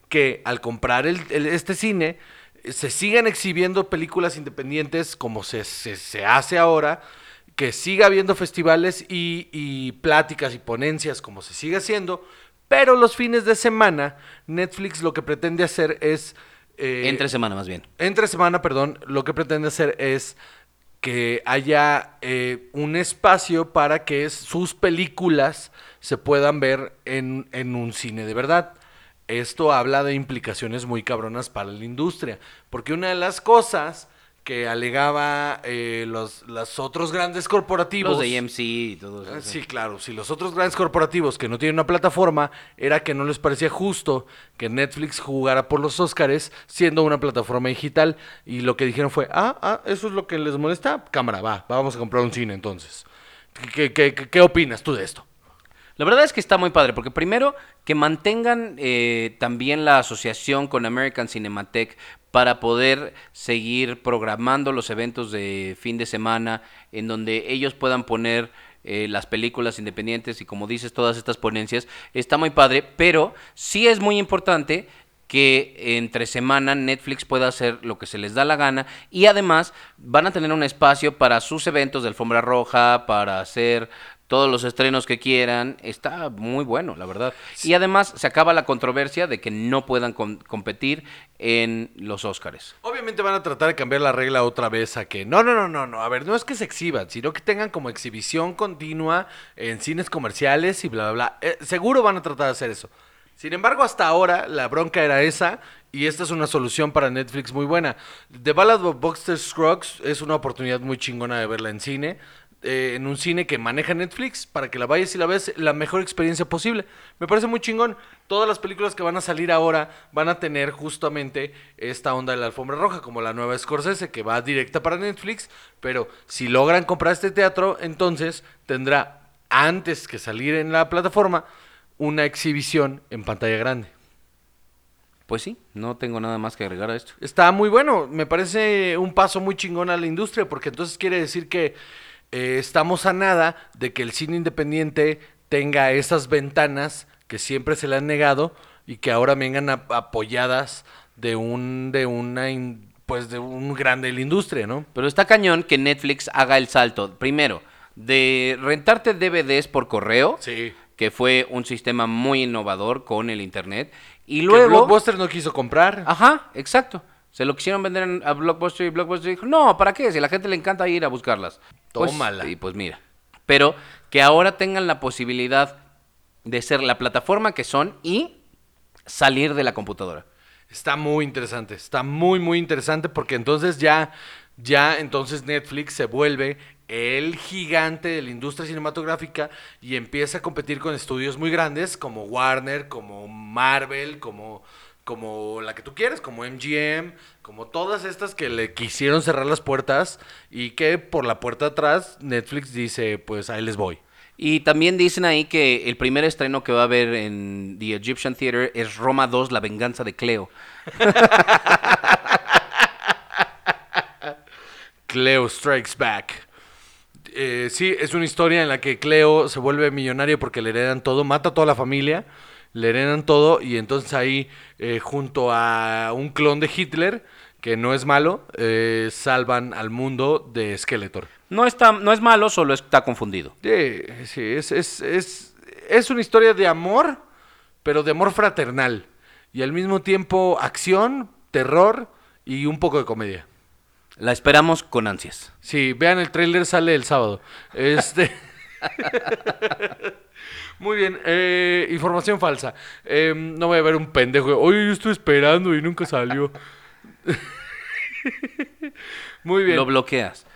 Speaker 1: que al comprar este cine eh, se sigan exhibiendo películas independientes como se, se- se hace ahora, que siga habiendo festivales y, y pláticas y ponencias como se sigue haciendo, pero los fines de semana Netflix lo que pretende hacer es... eh,
Speaker 2: Entre semana, más bien.
Speaker 1: entre semana, perdón, lo que pretende hacer es que haya eh, un espacio para que sus películas se puedan ver en, en un cine de verdad. Esto habla de implicaciones muy cabronas para la industria, porque una de las cosas que alegaba eh, los, los otros grandes corporativos...
Speaker 2: Los de EMC y todo eso.
Speaker 1: Ah, Sí, claro. Si los otros grandes corporativos que no tienen una plataforma, era que no les parecía justo que Netflix jugara por los Óscares siendo una plataforma digital. Y lo que dijeron fue, ah, ah, eso es lo que les molesta. Cámara, va, vamos a comprar un cine entonces. ¿Qué, qué, qué- qué opinas tú de esto?
Speaker 2: La verdad es que está muy padre, porque primero que mantengan eh, también la asociación con American Cinematheque para poder seguir programando los eventos de fin de semana en donde ellos puedan poner eh, las películas independientes y como dices todas estas ponencias, está muy padre, pero sí es muy importante que entre semana Netflix pueda hacer lo que se les da la gana y además van a tener un espacio para sus eventos de alfombra roja, para hacer todos los estrenos que quieran. Está muy bueno, la verdad. Y además se acaba la controversia de que no puedan com- competir en los Óscares.
Speaker 1: Obviamente van a tratar de cambiar la regla otra vez a que no, no, no, no, no. A ver, no es que se exhiban, sino que tengan como exhibición continua en cines comerciales y bla, bla, bla. Eh, seguro van a tratar de hacer eso. Sin embargo, hasta ahora la bronca era esa y esta es una solución para Netflix muy buena. The Ballad of Buster Scruggs es una oportunidad muy chingona de verla en cine. Eh, en un cine que maneja Netflix para que la vayas y la ves la mejor experiencia posible. Me parece muy chingón. Todas las películas que van a salir ahora van a tener justamente esta onda de la alfombra roja, como la nueva Scorsese, que va directa para Netflix. Pero si logran comprar este teatro, entonces tendrá, antes que salir en la plataforma, una exhibición en pantalla grande.
Speaker 2: Pues sí, no tengo nada más que agregar a esto.
Speaker 1: Está muy bueno, me parece un paso muy chingón a la industria, porque entonces quiere decir que eh, estamos a nada de que el cine independiente tenga esas ventanas que siempre se le han negado y que ahora vengan a- apoyadas de un, de una, in- pues de un grande de la industria, ¿no?
Speaker 2: Pero está cañón que Netflix haga el salto, primero, de rentarte DVDs por correo,
Speaker 1: Sí.
Speaker 2: que fue un sistema muy innovador con el Internet, y
Speaker 1: Que
Speaker 2: luego...
Speaker 1: Blockbuster no quiso comprar.
Speaker 2: Ajá, exacto. Se lo quisieron vender en- a Blockbuster y Blockbuster dijo, no, ¿para qué? Si a la gente le encanta ir a buscarlas. Pues,
Speaker 1: Tómala.
Speaker 2: y pues mira. Pero que ahora tengan la posibilidad de ser la plataforma que son y salir de la computadora.
Speaker 1: Está muy interesante, está muy muy interesante porque entonces ya ya entonces Netflix se vuelve el gigante de la industria cinematográfica y empieza a competir con estudios muy grandes como Warner, como Marvel, como como la que tú quieres, como MGM, como todas estas que le quisieron cerrar las puertas y que por la puerta atrás Netflix dice, pues ahí les voy.
Speaker 2: Y también dicen ahí que el primer estreno que va a haber en The Egyptian Theater es Roma 2, La venganza de Cleo.
Speaker 1: Cleo Strikes Back. Eh, sí, es una historia en la que Cleo se vuelve millonario porque le heredan todo, mata a toda la familia, le heredan todo y entonces ahí eh, junto a un clon de Hitler, que no es malo, eh, salvan al mundo de Skeletor.
Speaker 2: No, está, no es malo, solo está confundido.
Speaker 1: Sí, sí, es, es, es, es una historia de amor, pero de amor fraternal. Y al mismo tiempo acción, terror y un poco de comedia.
Speaker 2: La esperamos con ansias.
Speaker 1: Sí, vean el tráiler, sale el sábado. Este. Muy bien, eh, información falsa. Eh, no voy a ver un pendejo. Oye, yo estoy esperando y nunca salió. Muy bien.
Speaker 2: Lo bloqueas.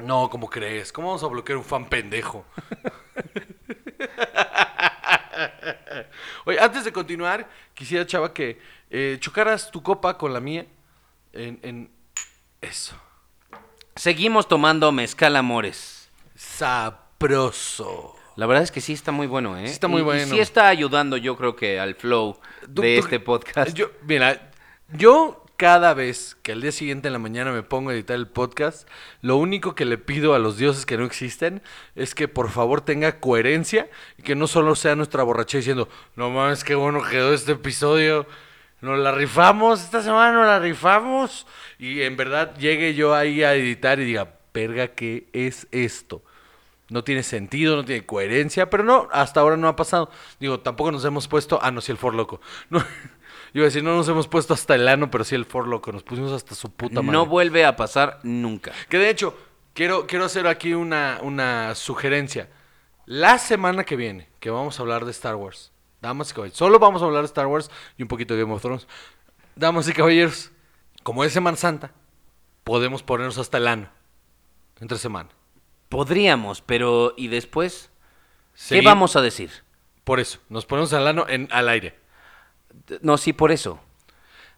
Speaker 1: No, ¿cómo crees? ¿Cómo vamos a bloquear un fan pendejo? Oye, antes de continuar, quisiera, chava, que eh, chocaras tu copa con la mía en, en eso.
Speaker 2: Seguimos tomando mezcal amores.
Speaker 1: Sabroso.
Speaker 2: La verdad es que sí está muy bueno, ¿eh?
Speaker 1: Sí está muy
Speaker 2: Y- y
Speaker 1: bueno.
Speaker 2: sí está ayudando, yo creo que al flow
Speaker 1: Tú-
Speaker 2: de
Speaker 1: tú-
Speaker 2: este podcast.
Speaker 1: Yo, mira, yo cada vez que al día siguiente en la mañana me pongo a editar el podcast, lo único que le pido a los dioses que no existen es que por favor tenga coherencia y que no solo sea nuestra borrachera diciendo, no mames, qué bueno quedó este episodio. Nos la rifamos, esta semana nos la rifamos. Y en verdad llegue yo ahí a editar y diga, verga, ¿qué es esto? No tiene sentido, no tiene coherencia, pero no, hasta ahora no ha pasado. Digo, tampoco nos hemos puesto, ah, no, sí, el For Loco. No, yo iba a decir, no nos hemos puesto hasta el ano, pero sí el For Loco, nos pusimos hasta su puta madre.
Speaker 2: no vuelve a pasar nunca.
Speaker 1: Que de hecho, quiero, quiero hacer aquí una, una sugerencia. La semana que viene, que vamos a hablar de Star Wars, damas y caballeros, solo vamos a hablar de Star Wars y un poquito de Game of Thrones. Damas y caballeros, como es Semana Santa, podemos ponernos hasta el ano. Entre semana.
Speaker 2: Podríamos, pero ¿y después? ¿Qué vamos a decir?
Speaker 1: Por eso, nos ponemos al ano en, al aire.
Speaker 2: No, sí, por eso.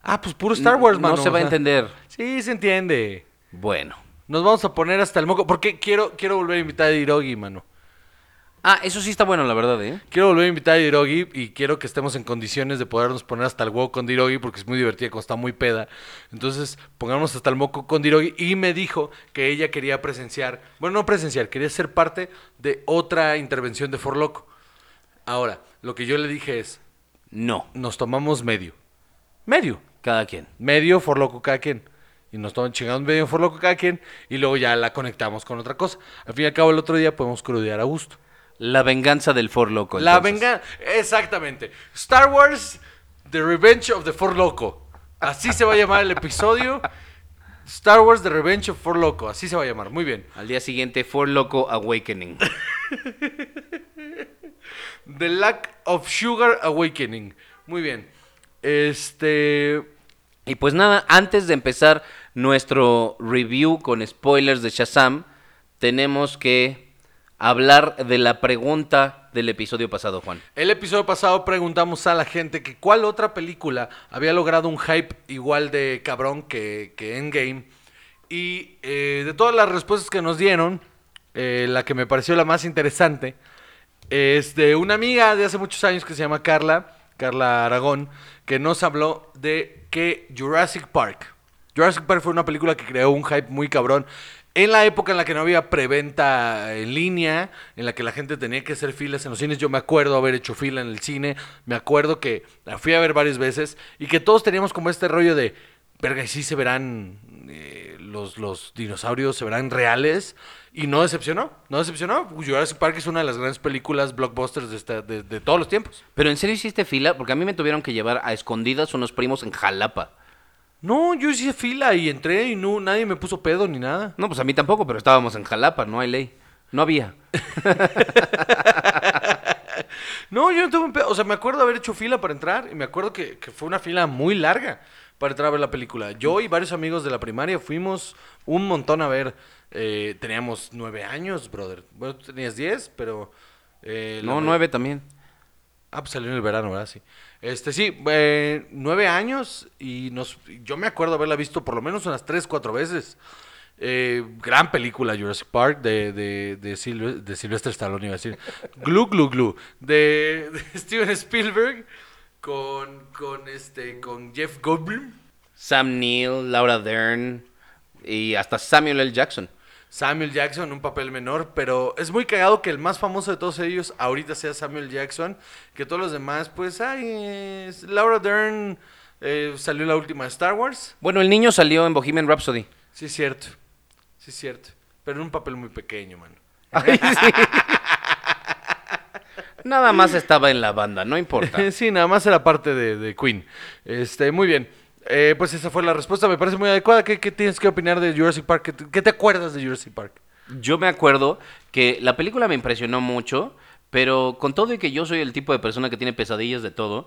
Speaker 1: Ah, pues puro Star Wars,
Speaker 2: No
Speaker 1: mano.
Speaker 2: se va a entender.
Speaker 1: Sí, se entiende.
Speaker 2: Bueno.
Speaker 1: Nos vamos a poner hasta el moco. Porque quiero, quiero volver a invitar a Hirogi, mano.
Speaker 2: Ah, eso sí está bueno, la verdad, ¿eh?
Speaker 1: Quiero volver a invitar a Dirogi y quiero que estemos en condiciones de podernos poner hasta el huevo con Dirogi porque es muy divertida cuando está muy peda. Entonces, pongámonos hasta el moco con Dirogi y me dijo que ella quería presenciar, bueno, no presenciar, quería ser parte de otra intervención de Forloco. Ahora, lo que yo le dije es,
Speaker 2: No,
Speaker 1: nos tomamos medio. Medio.
Speaker 2: cada quien.
Speaker 1: Medio Forloco cada quien. Y nos toman chingando medio Forloco cada quien y luego ya la conectamos con otra cosa. Al fin y al cabo, el otro día podemos crudear a gusto.
Speaker 2: La venganza del For Loco.
Speaker 1: La
Speaker 2: entonces.
Speaker 1: venganza. Exactamente. Star Wars, The Revenge of the Four Loco. Así se va a llamar el episodio. Star Wars, The Revenge of Four Loco. Así se va a llamar. Muy bien.
Speaker 2: Al día siguiente, For Loco Awakening.
Speaker 1: The Lack of Sugar Awakening. Muy bien. Este.
Speaker 2: Y pues nada, antes de empezar nuestro review con spoilers de Shazam, tenemos que hablar de la pregunta del episodio pasado, Juan.
Speaker 1: El episodio pasado preguntamos a la gente que cuál otra película había logrado un hype igual de cabrón que, que Endgame. Y eh, de todas las respuestas que nos dieron, eh, la que me pareció la más interesante es de una amiga de hace muchos años que se llama Carla, Carla Aragón, que nos habló de que Jurassic Park. Jurassic Park fue una película que creó un hype muy cabrón. En la época en la que no había preventa en línea, en la que la gente tenía que hacer filas en los cines, yo me acuerdo haber hecho fila en el cine, me acuerdo que la fui a ver varias veces y que todos teníamos como este rollo de, verga, ¿y sí se verán eh, los, los dinosaurios, se verán reales? Y no decepcionó, no decepcionó. Jurassic Park es una de las grandes películas blockbusters de, esta- de- de todos los tiempos.
Speaker 2: Pero en serio hiciste fila, porque a mí me tuvieron que llevar a escondidas unos primos en Jalapa.
Speaker 1: No, yo hice fila y entré y no, nadie me puso pedo ni nada.
Speaker 2: No, pues a mí tampoco, pero estábamos en Jalapa, no hay ley. No había.
Speaker 1: No, yo no tuve un pedo. O sea, me acuerdo haber hecho fila para entrar y me acuerdo que, que fue una fila muy larga para entrar a ver la película. Yo y varios amigos de la primaria fuimos un montón a ver. eh, teníamos nueve años, brother. Bueno, tú tenías diez, pero... eh,
Speaker 2: No, nueve también.
Speaker 1: Ah, pues salió en el verano, ¿verdad? Sí. Este, sí, eh, nueve años y nos, yo me acuerdo haberla visto por lo menos unas tres, cuatro veces. Eh, gran película Jurassic Park de, de, de, Silve- de Sylvester Stallone, iba a decir. Glu, glu, glu. De, Steven Spielberg con, con, este, con Jeff Goldblum.
Speaker 2: Sam Neill, Laura Dern y hasta Samuel L. Jackson.
Speaker 1: Samuel Jackson, un papel menor, pero es muy cagado que el más famoso de todos ellos ahorita sea Samuel Jackson, que todos los demás, pues, ay, es- Laura Dern eh, salió la última de Star Wars.
Speaker 2: Bueno, el niño salió en Bohemian Rhapsody.
Speaker 1: Sí, es cierto, sí, es cierto, pero en un papel muy pequeño, mano.
Speaker 2: Ay, sí. Nada más estaba en la banda, no importa.
Speaker 1: sí, nada más era parte de, de Queen. Este, muy bien. Eh, pues esa fue la respuesta, me parece muy adecuada. ¿Qué, qué tienes que opinar de Jurassic Park? ¿Qué te, qué te acuerdas de Jurassic Park?
Speaker 2: Yo me acuerdo que la película me impresionó mucho, pero con todo y que yo soy el tipo de persona que tiene pesadillas de todo,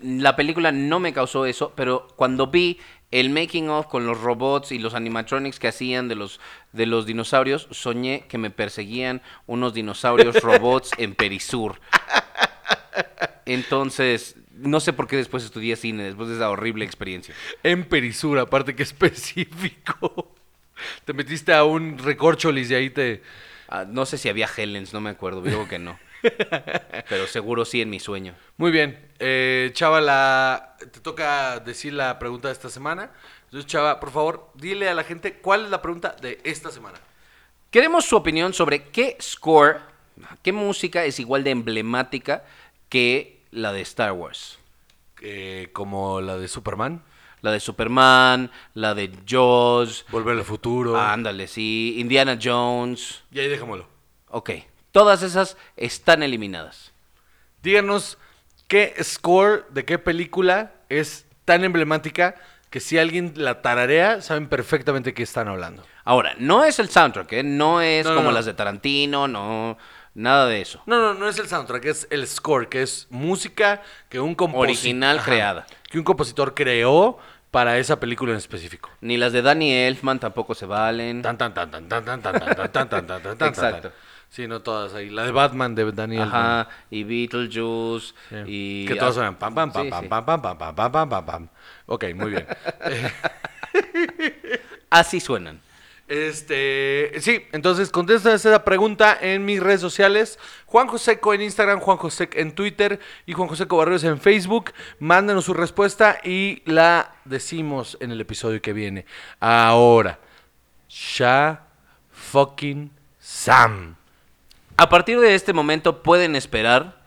Speaker 2: la película no me causó eso, pero cuando vi el making of con los robots y los animatronics que hacían de los de los dinosaurios, soñé que me perseguían unos dinosaurios robots en Perisur. Entonces, no sé por qué después estudié cine, después de esa horrible experiencia.
Speaker 1: En Perisura, aparte que específico. Te metiste a un recorcholis y ahí te...
Speaker 2: Ah, no sé si había Helens, no me acuerdo, digo que no. Pero seguro sí en mi sueño.
Speaker 1: Muy bien. Eh, Chava, la... te toca decir la pregunta de esta semana. Entonces, Chava, por favor, dile a la gente cuál es la pregunta de esta semana.
Speaker 2: Queremos su opinión sobre qué score, qué música es igual de emblemática que la de Star Wars.
Speaker 1: Eh, como la de Superman,
Speaker 2: La de Superman, la de Jaws,
Speaker 1: Volver al futuro.
Speaker 2: ándale, sí, Indiana Jones.
Speaker 1: Y ahí déjamelo.
Speaker 2: Ok, todas esas están eliminadas.
Speaker 1: Díganos qué score de qué película es tan emblemática que si alguien la tararea, saben perfectamente qué están hablando.
Speaker 2: Ahora, no es el soundtrack, ¿eh? no es
Speaker 1: No, no,
Speaker 2: como
Speaker 1: no.
Speaker 2: las de Tarantino, no, nada de eso.
Speaker 1: No, no, no es el soundtrack, es el score, que es música que un compositor...
Speaker 2: Original creada.
Speaker 1: Que un compositor creó para esa película en específico.
Speaker 2: Ni las de Danny Elfman tampoco se valen.
Speaker 1: Tan, tan, tan, tan, tan, tan, tan, tan, tan, tan, tan, tan.
Speaker 2: Exacto.
Speaker 1: Sí, no todas ahí. La de Batman de Daniel.
Speaker 2: Ajá, y Beetlejuice, y...
Speaker 1: Que todas suenan pam, pam, pam,
Speaker 2: Sí,
Speaker 1: pam,
Speaker 2: sí.
Speaker 1: pam, pam, pam, pam, pam, pam, pam. Ok, muy bien. Eh,
Speaker 2: Así suenan.
Speaker 1: Este, sí, entonces contesta esa pregunta en mis redes sociales. Juan Joseco en Instagram, Juan Joseco en Twitter y Juan Joseco Barrios en Facebook. Mándenos su respuesta y la decimos en el episodio que viene. Ahora, Sha fucking Sam.
Speaker 2: A partir de este momento pueden esperar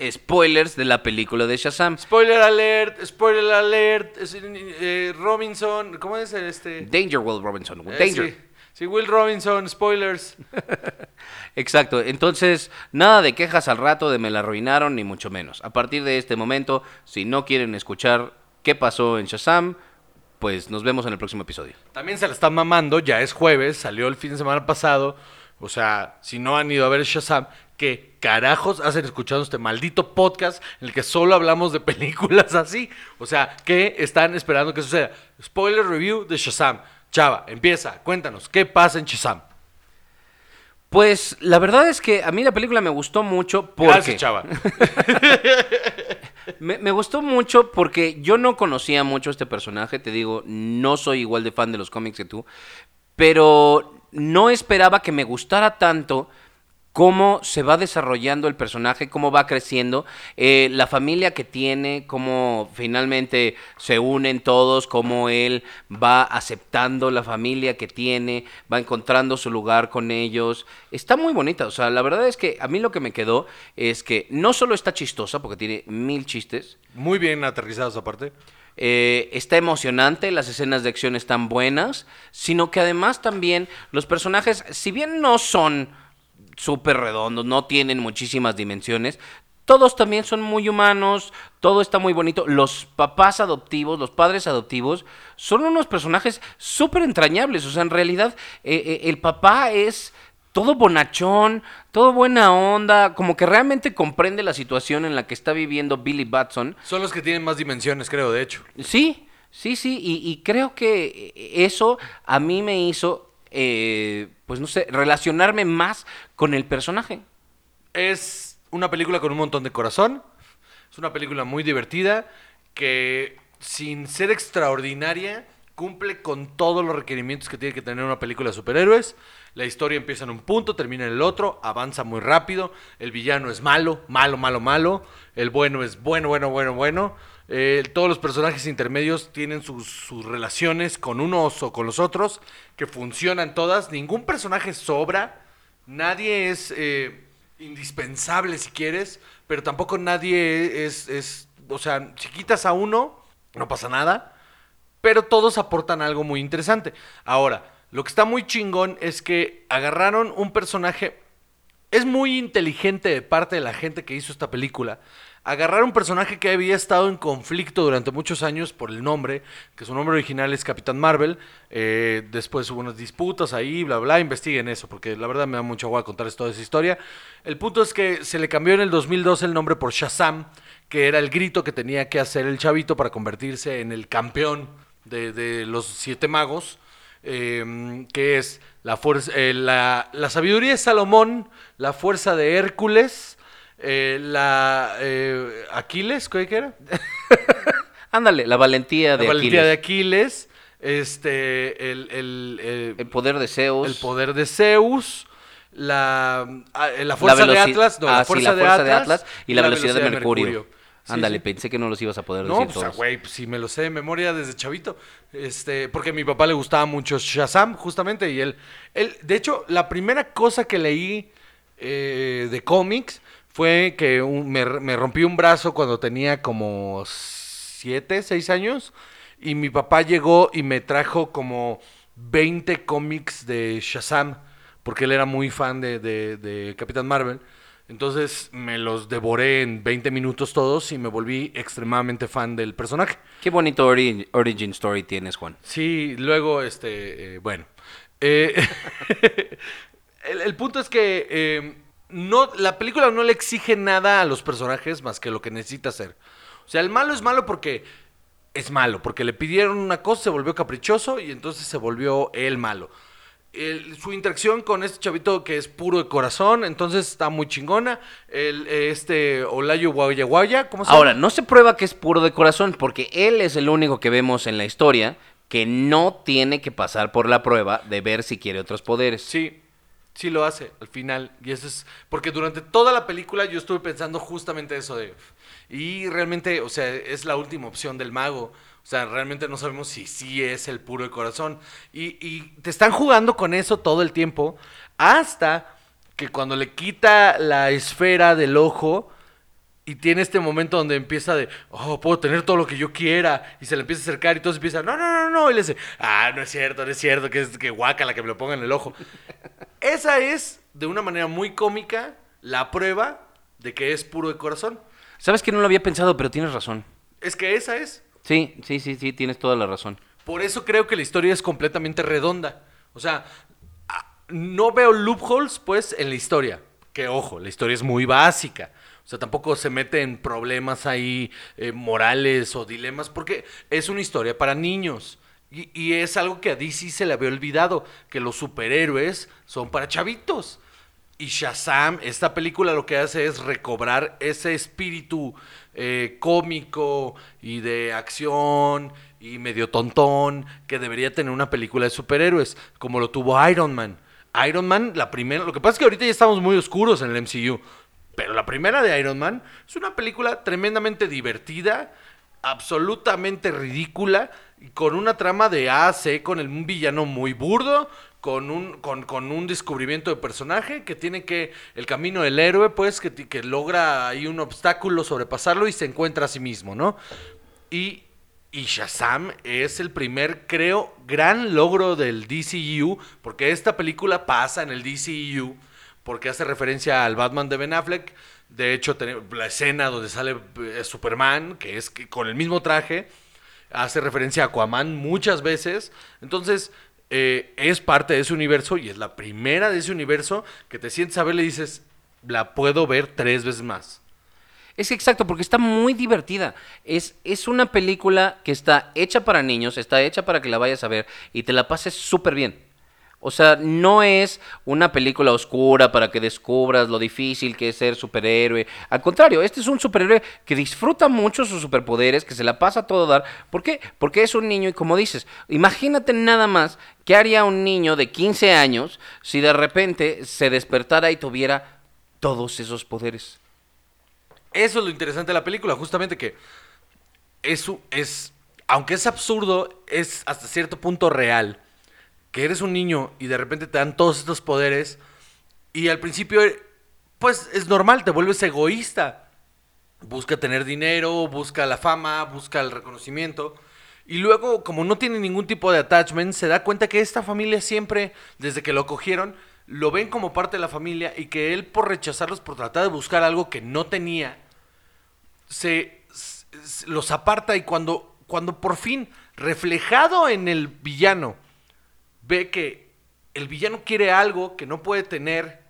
Speaker 2: spoilers de la película de Shazam.
Speaker 1: Spoiler alert, spoiler alert. es, eh, Robinson, ¿cómo es este?
Speaker 2: Danger, Will Robinson.
Speaker 1: Eh,
Speaker 2: Danger.
Speaker 1: sí. Sí, Will Robinson, spoilers.
Speaker 2: Exacto. Entonces, nada de quejas al rato de me la arruinaron, ni mucho menos. A partir de este momento, si no quieren escuchar qué pasó en Shazam, pues nos vemos en el próximo episodio.
Speaker 1: También se la están mamando, ya es jueves, salió el fin de semana pasado. O sea, si no han ido a ver Shazam, ¿qué carajos hacen escuchando este maldito podcast en el que solo hablamos de películas así? O sea, ¿qué están esperando que suceda? Spoiler review de Shazam. Chava, empieza, cuéntanos, ¿qué pasa en Shazam?
Speaker 2: Pues la verdad es que a mí la película me gustó mucho porque...
Speaker 1: Gracias, Chava.
Speaker 2: Me, me gustó mucho porque yo no conocía mucho a este personaje, te digo, no soy igual de fan de los cómics que tú, pero no esperaba que me gustara tanto cómo se va desarrollando el personaje, cómo va creciendo, eh, la familia que tiene, cómo finalmente se unen todos, cómo él va aceptando la familia que tiene, va encontrando su lugar con ellos. Está muy bonita, o sea, la verdad es que a mí lo que me quedó es que no solo está chistosa, porque tiene mil chistes,
Speaker 1: Muy bien aterrizados aparte.
Speaker 2: eh, está emocionante, las escenas de acción están buenas, sino que además también los personajes, si bien no son súper redondos, no tienen muchísimas dimensiones, todos también son muy humanos, todo está muy bonito. Los papás adoptivos, los padres adoptivos, son unos personajes súper entrañables. O sea, en realidad, eh, eh, el papá es todo bonachón, todo buena onda, como que realmente comprende la situación en la que está viviendo Billy Batson.
Speaker 1: Son los que tienen más dimensiones, creo, de hecho.
Speaker 2: Sí, sí, sí, y, y creo que eso a mí me hizo, eh, pues no sé, relacionarme más con el personaje.
Speaker 1: Es una película con un montón de corazón. Es una película muy divertida que sin ser extraordinaria cumple con todos los requerimientos que tiene que tener una película de superhéroes. La historia empieza en un punto, termina en el otro, avanza muy rápido. El villano es malo, malo, malo, malo. El bueno es bueno, bueno, bueno, bueno. Eh, todos los personajes intermedios tienen sus, sus relaciones con unos o con los otros que funcionan todas. Ningún personaje sobra. Nadie es eh, indispensable si quieres, pero tampoco nadie es, es, o sea, si quitas a uno, no pasa nada, pero todos aportan algo muy interesante. Ahora, lo que está muy chingón es que agarraron un personaje, es muy inteligente de parte de la gente que hizo esta película, agarrar un personaje que había estado en conflicto durante muchos años por el nombre, que su nombre original es Capitán Marvel. eh, después hubo unas disputas ahí, bla, bla. Investiguen eso, porque la verdad me da mucho agua contarles toda esa historia. El punto es que se le cambió en el 2012 el nombre por Shazam, que era el grito que tenía que hacer el chavito para convertirse en el campeón de, los siete magos. eh, que es la, fuerza, eh, la, la sabiduría de Salomón, la fuerza de Hércules. Eh, la eh, Aquiles, ¿qué era?
Speaker 2: Ándale, la valentía de
Speaker 1: la valentía
Speaker 2: Aquiles.
Speaker 1: de Aquiles, este, el, el,
Speaker 2: El poder de Zeus.
Speaker 1: el poder de Zeus, la, ah, la fuerza de Atlas, no,
Speaker 2: ah,
Speaker 1: la
Speaker 2: sí,
Speaker 1: fuerza,
Speaker 2: la fuerza de Atlas y la, velocidad, de Mercurio. Ándale,
Speaker 1: sí.
Speaker 2: pensé que no los ibas a poder
Speaker 1: No,
Speaker 2: decir
Speaker 1: pues, ah,
Speaker 2: todos.
Speaker 1: güey, pues sí me lo sé de memoria desde chavito. Este, porque a mi papá le gustaba mucho Shazam, justamente, y él, él, de hecho, la primera cosa que leí eh, de cómics fue que un- me, me rompí un brazo cuando tenía como siete, seis años, y mi papá llegó y me trajo como 20 cómics de Shazam, porque él era muy fan de, de, de Capitán Marvel. Entonces me los devoré en 20 minutos todos y me volví extremadamente fan del personaje.
Speaker 2: Qué bonito ori- origin story tienes, Juan.
Speaker 1: Sí, luego, este, eh, bueno. Eh, el, el punto es que eh, no, la película no le exige nada a los personajes más que lo que necesita hacer. O sea, el malo es malo porque es malo, porque le pidieron una cosa, se volvió caprichoso y entonces se volvió el malo. El- su interacción con este chavito que es puro de corazón, entonces está muy chingona. El, este Olayo Guaya Guaya, ¿cómo se
Speaker 2: Ahora,
Speaker 1: llama?
Speaker 2: no se prueba que es puro de corazón, porque él es el único que vemos en la historia que no tiene que pasar por la prueba de ver si quiere otros poderes.
Speaker 1: Sí, sí lo hace al final. Y eso es. Porque durante toda la película yo estuve pensando justamente eso de. Y realmente, o sea, es la última opción del mago. O sea, realmente no sabemos si sí es el puro de corazón. Y, y te están jugando con eso todo el tiempo. Hasta que cuando le quita la esfera del ojo. Y tiene este momento donde empieza de, oh, puedo tener todo lo que yo quiera. Y se le empieza a acercar y todos empiezan, no, no, no, no. Y le dice, ah, no es cierto, no es cierto, que es que guaca la que me lo ponga en el ojo. Esa es, de una manera muy cómica, la prueba de que es puro de corazón.
Speaker 2: ¿Sabes que no lo había pensado, pero tienes razón?
Speaker 1: Es que esa es.
Speaker 2: Sí, sí, sí, sí, tienes toda la razón.
Speaker 1: Por eso creo que la historia es completamente redonda. O sea, no veo loopholes, pues, en la historia. Que ojo, la historia es muy básica. O sea, tampoco se mete en problemas ahí eh, morales o dilemas, porque es una historia para niños. Y, y es algo que a DC se le había olvidado, que los superhéroes son para chavitos. Y Shazam, esta película lo que hace es recobrar ese espíritu eh, cómico y de acción y medio tontón que debería tener una película de superhéroes, como lo tuvo Iron Man. Iron Man, la primera, lo que pasa es que ahorita ya estamos muy oscuros en el MCU, pero la primera de Iron Man es una película tremendamente divertida, absolutamente ridícula y con una trama de A a C, con el, un villano muy burdo, con un, con, con un descubrimiento de personaje que tiene que, el camino del héroe, pues, que, que logra ahí un obstáculo, sobrepasarlo y se encuentra a sí mismo, ¿no? Y, y Shazam es el primer, creo, gran logro del DCU, porque esta película pasa en el DCU, porque hace referencia al Batman de Ben Affleck. De hecho, la escena donde sale eh, Superman, que es con el mismo traje, hace referencia a Aquaman muchas veces. Entonces, eh, es parte de ese universo y es la primera de ese universo que te sientes a ver y dices, la puedo ver tres veces más.
Speaker 2: Es exacto, porque está muy divertida. Es, es una película que está hecha para niños, está hecha para que la vayas a ver y te la pases súper bien. O sea, no es una película oscura para que descubras lo difícil que es ser superhéroe. Al contrario, este es un superhéroe que disfruta mucho sus superpoderes, que se la pasa a todo dar. ¿Por qué? Porque es un niño y como dices, imagínate nada más qué haría un niño de 15 años si de repente se despertara y tuviera todos esos poderes.
Speaker 1: Eso es lo interesante de la película, justamente que eso es, aunque es absurdo, es hasta cierto punto real. Que eres un niño y de repente te dan todos estos poderes y al principio, pues es normal, te vuelves egoísta. Busca tener dinero, busca la fama, busca el reconocimiento. Y luego, como no tiene ningún tipo de attachment, se da cuenta que esta familia siempre, desde que lo cogieron, lo ven como parte de la familia y que él por rechazarlos, por tratar de buscar algo que no tenía, se, s- los aparta y cuando, cuando por fin, reflejado en el villano, ve que el villano quiere algo que no puede tener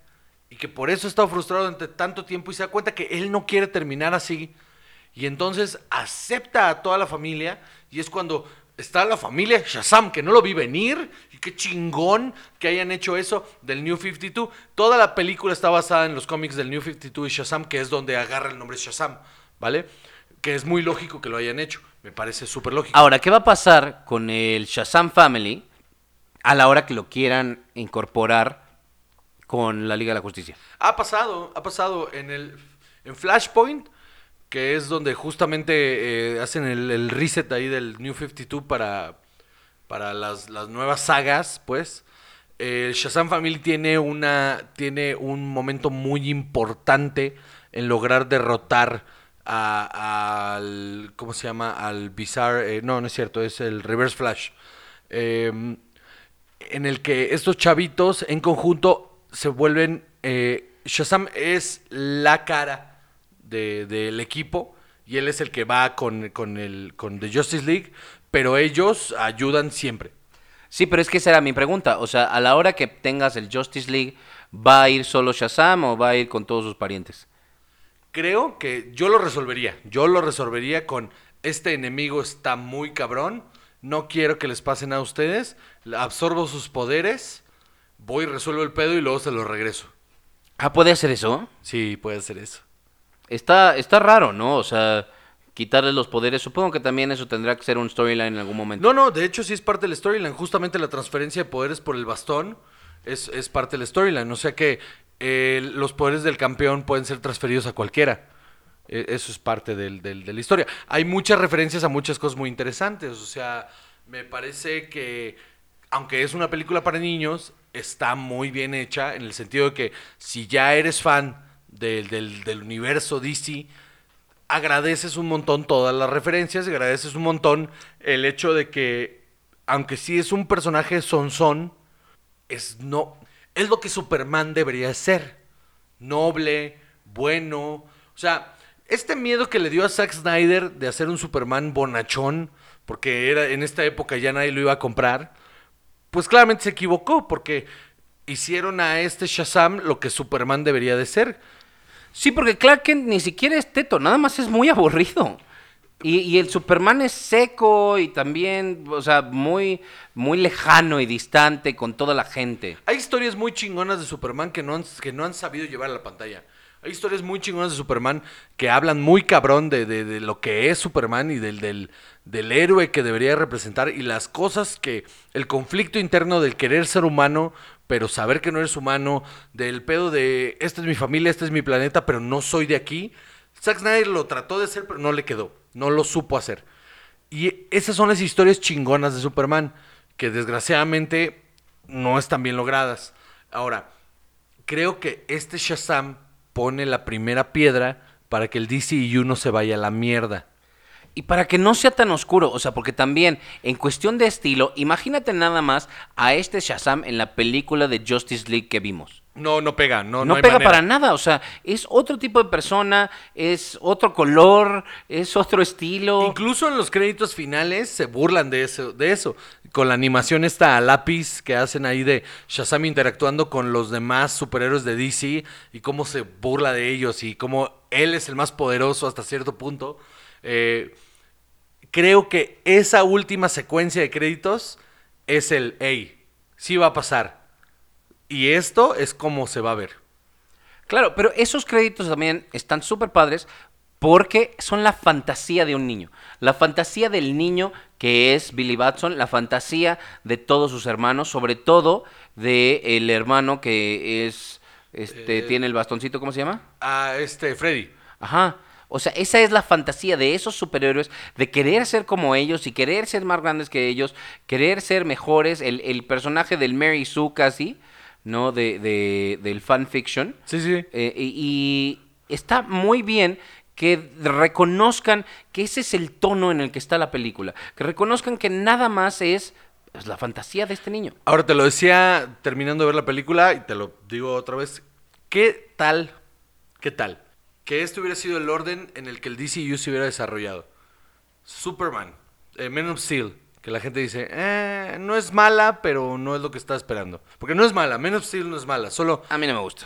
Speaker 1: y que por eso está frustrado durante tanto tiempo y se da cuenta que él no quiere terminar así. Y entonces acepta a toda la familia y es cuando está la familia Shazam, que no lo vi venir y qué chingón que hayan hecho eso del New 52. Toda la película está basada en los cómics del New 52 y Shazam, que es donde agarra el nombre Shazam, ¿vale? Que es muy lógico que lo hayan hecho, me parece súper lógico.
Speaker 2: Ahora, ¿qué va a pasar con el Shazam Family a la hora que lo quieran incorporar con la Liga de la Justicia?
Speaker 1: Ha pasado, ha pasado en el en Flashpoint, que es donde justamente eh, hacen el, reset ahí del New 52 para, para las, las nuevas sagas, pues. El Shazam Family tiene una tiene un momento muy importante en lograr derrotar a- al ¿cómo se llama? al Bizarre, eh, no, no es cierto, es el Reverse Flash. Em, en el que estos chavitos en conjunto se vuelven... eh, Shazam es la cara de- del equipo y él es el que va con, con, el, con The Justice League, pero ellos ayudan siempre.
Speaker 2: Sí, pero es que esa era mi pregunta. O sea, a la hora que tengas el Justice League, ¿va a ir solo Shazam o va a ir con todos sus parientes?
Speaker 1: Creo que yo lo resolvería. Yo lo resolvería con este enemigo está muy cabrón. No quiero que les pasen a ustedes. Absorbo sus poderes. Voy, resuelvo el pedo y luego se los regreso.
Speaker 2: Ah, ¿puede hacer eso?
Speaker 1: Sí, puede ser eso.
Speaker 2: Está, está raro, ¿no? O sea, quitarles los poderes. Supongo que también eso tendrá que ser un storyline en algún momento.
Speaker 1: No, no, de hecho sí es parte del storyline. Justamente la transferencia de poderes por el bastón es, es parte del storyline. O sea que eh, los poderes del campeón pueden ser transferidos a cualquiera. E- Eso es parte del- del- de la historia. Hay muchas referencias a muchas cosas muy interesantes. O sea, me parece que, aunque es una película para niños, está muy bien hecha en el sentido de que si ya eres fan del, del- del universo DC, agradeces un montón todas las referencias, agradeces un montón el hecho de que, aunque sí es un personaje sonzón, es no es lo que Superman debería ser. Noble, bueno. O sea, este miedo que le dio a Zack Snyder de hacer un Superman bonachón, porque era en esta época ya nadie lo iba a comprar, pues claramente se equivocó, porque hicieron a este Shazam lo que Superman debería de ser.
Speaker 2: Sí, porque Clark Kent ni siquiera es teto, nada más es muy aburrido. Y, y el Superman es seco y también, o sea, muy, muy lejano y distante con toda la gente.
Speaker 1: Hay historias muy chingonas de Superman que no han, que no han sabido llevar a la pantalla. Hay historias muy chingonas de Superman que hablan muy cabrón de, de- lo que es Superman y del, del, del héroe que debería representar y las cosas que, el conflicto interno del querer ser humano, pero saber que no eres humano, del pedo de, esta es mi familia, este es mi planeta, pero no soy de aquí. Zack Snyder lo trató de hacer, pero no le quedó, no lo supo hacer. Y esas son las historias chingonas de Superman, que desgraciadamente no están bien logradas. Ahora, creo que este Shazam pone la primera piedra para que el DCU no se vaya a la mierda.
Speaker 2: Y para que no sea tan oscuro, o sea, porque también en cuestión de estilo, imagínate nada más a este Shazam en la película de Justice League que vimos.
Speaker 1: No, no pega, no,
Speaker 2: No,
Speaker 1: no hay
Speaker 2: pega
Speaker 1: manera.
Speaker 2: para nada, o sea, es otro tipo de persona, es otro color, es otro estilo.
Speaker 1: Incluso en los créditos finales se burlan de eso, de eso. Con la animación esta a lápiz que hacen ahí de Shazam interactuando con los demás superhéroes de DC y cómo se burla de ellos y cómo él es el más poderoso hasta cierto punto. Eh, creo que esa última secuencia de créditos es el, hey, sí va a pasar. Y esto es como se va a ver.
Speaker 2: Claro, pero esos créditos también están súper padres porque son la fantasía de un niño. La fantasía del niño que es Billy Batson, la fantasía de todos sus hermanos, sobre todo de el hermano que es, este,
Speaker 1: Eh.
Speaker 2: tiene el bastoncito, ¿cómo se llama?
Speaker 1: A este, Freddy.
Speaker 2: Ajá. O sea, esa es la fantasía de esos superhéroes, de querer ser como ellos y querer ser más grandes que ellos, querer ser mejores. El, el personaje del Mary Sue casi, ¿no? De, de- del fanfiction.
Speaker 1: Sí, sí.
Speaker 2: Eh, y, y está muy bien que reconozcan que ese es el tono en el que está la película. Que reconozcan que nada más es pues, la fantasía de este niño.
Speaker 1: Ahora te lo decía terminando de ver la película y te lo digo otra vez. ¿Qué tal? ¿Qué tal? Que este hubiera sido el orden en el que el DCU se hubiera desarrollado. Superman, eh, Man of Steel, que la gente dice, eh, no es mala, pero no es lo que está esperando. Porque no es mala, Man of Steel no es mala, solo
Speaker 2: A mí no me gusta.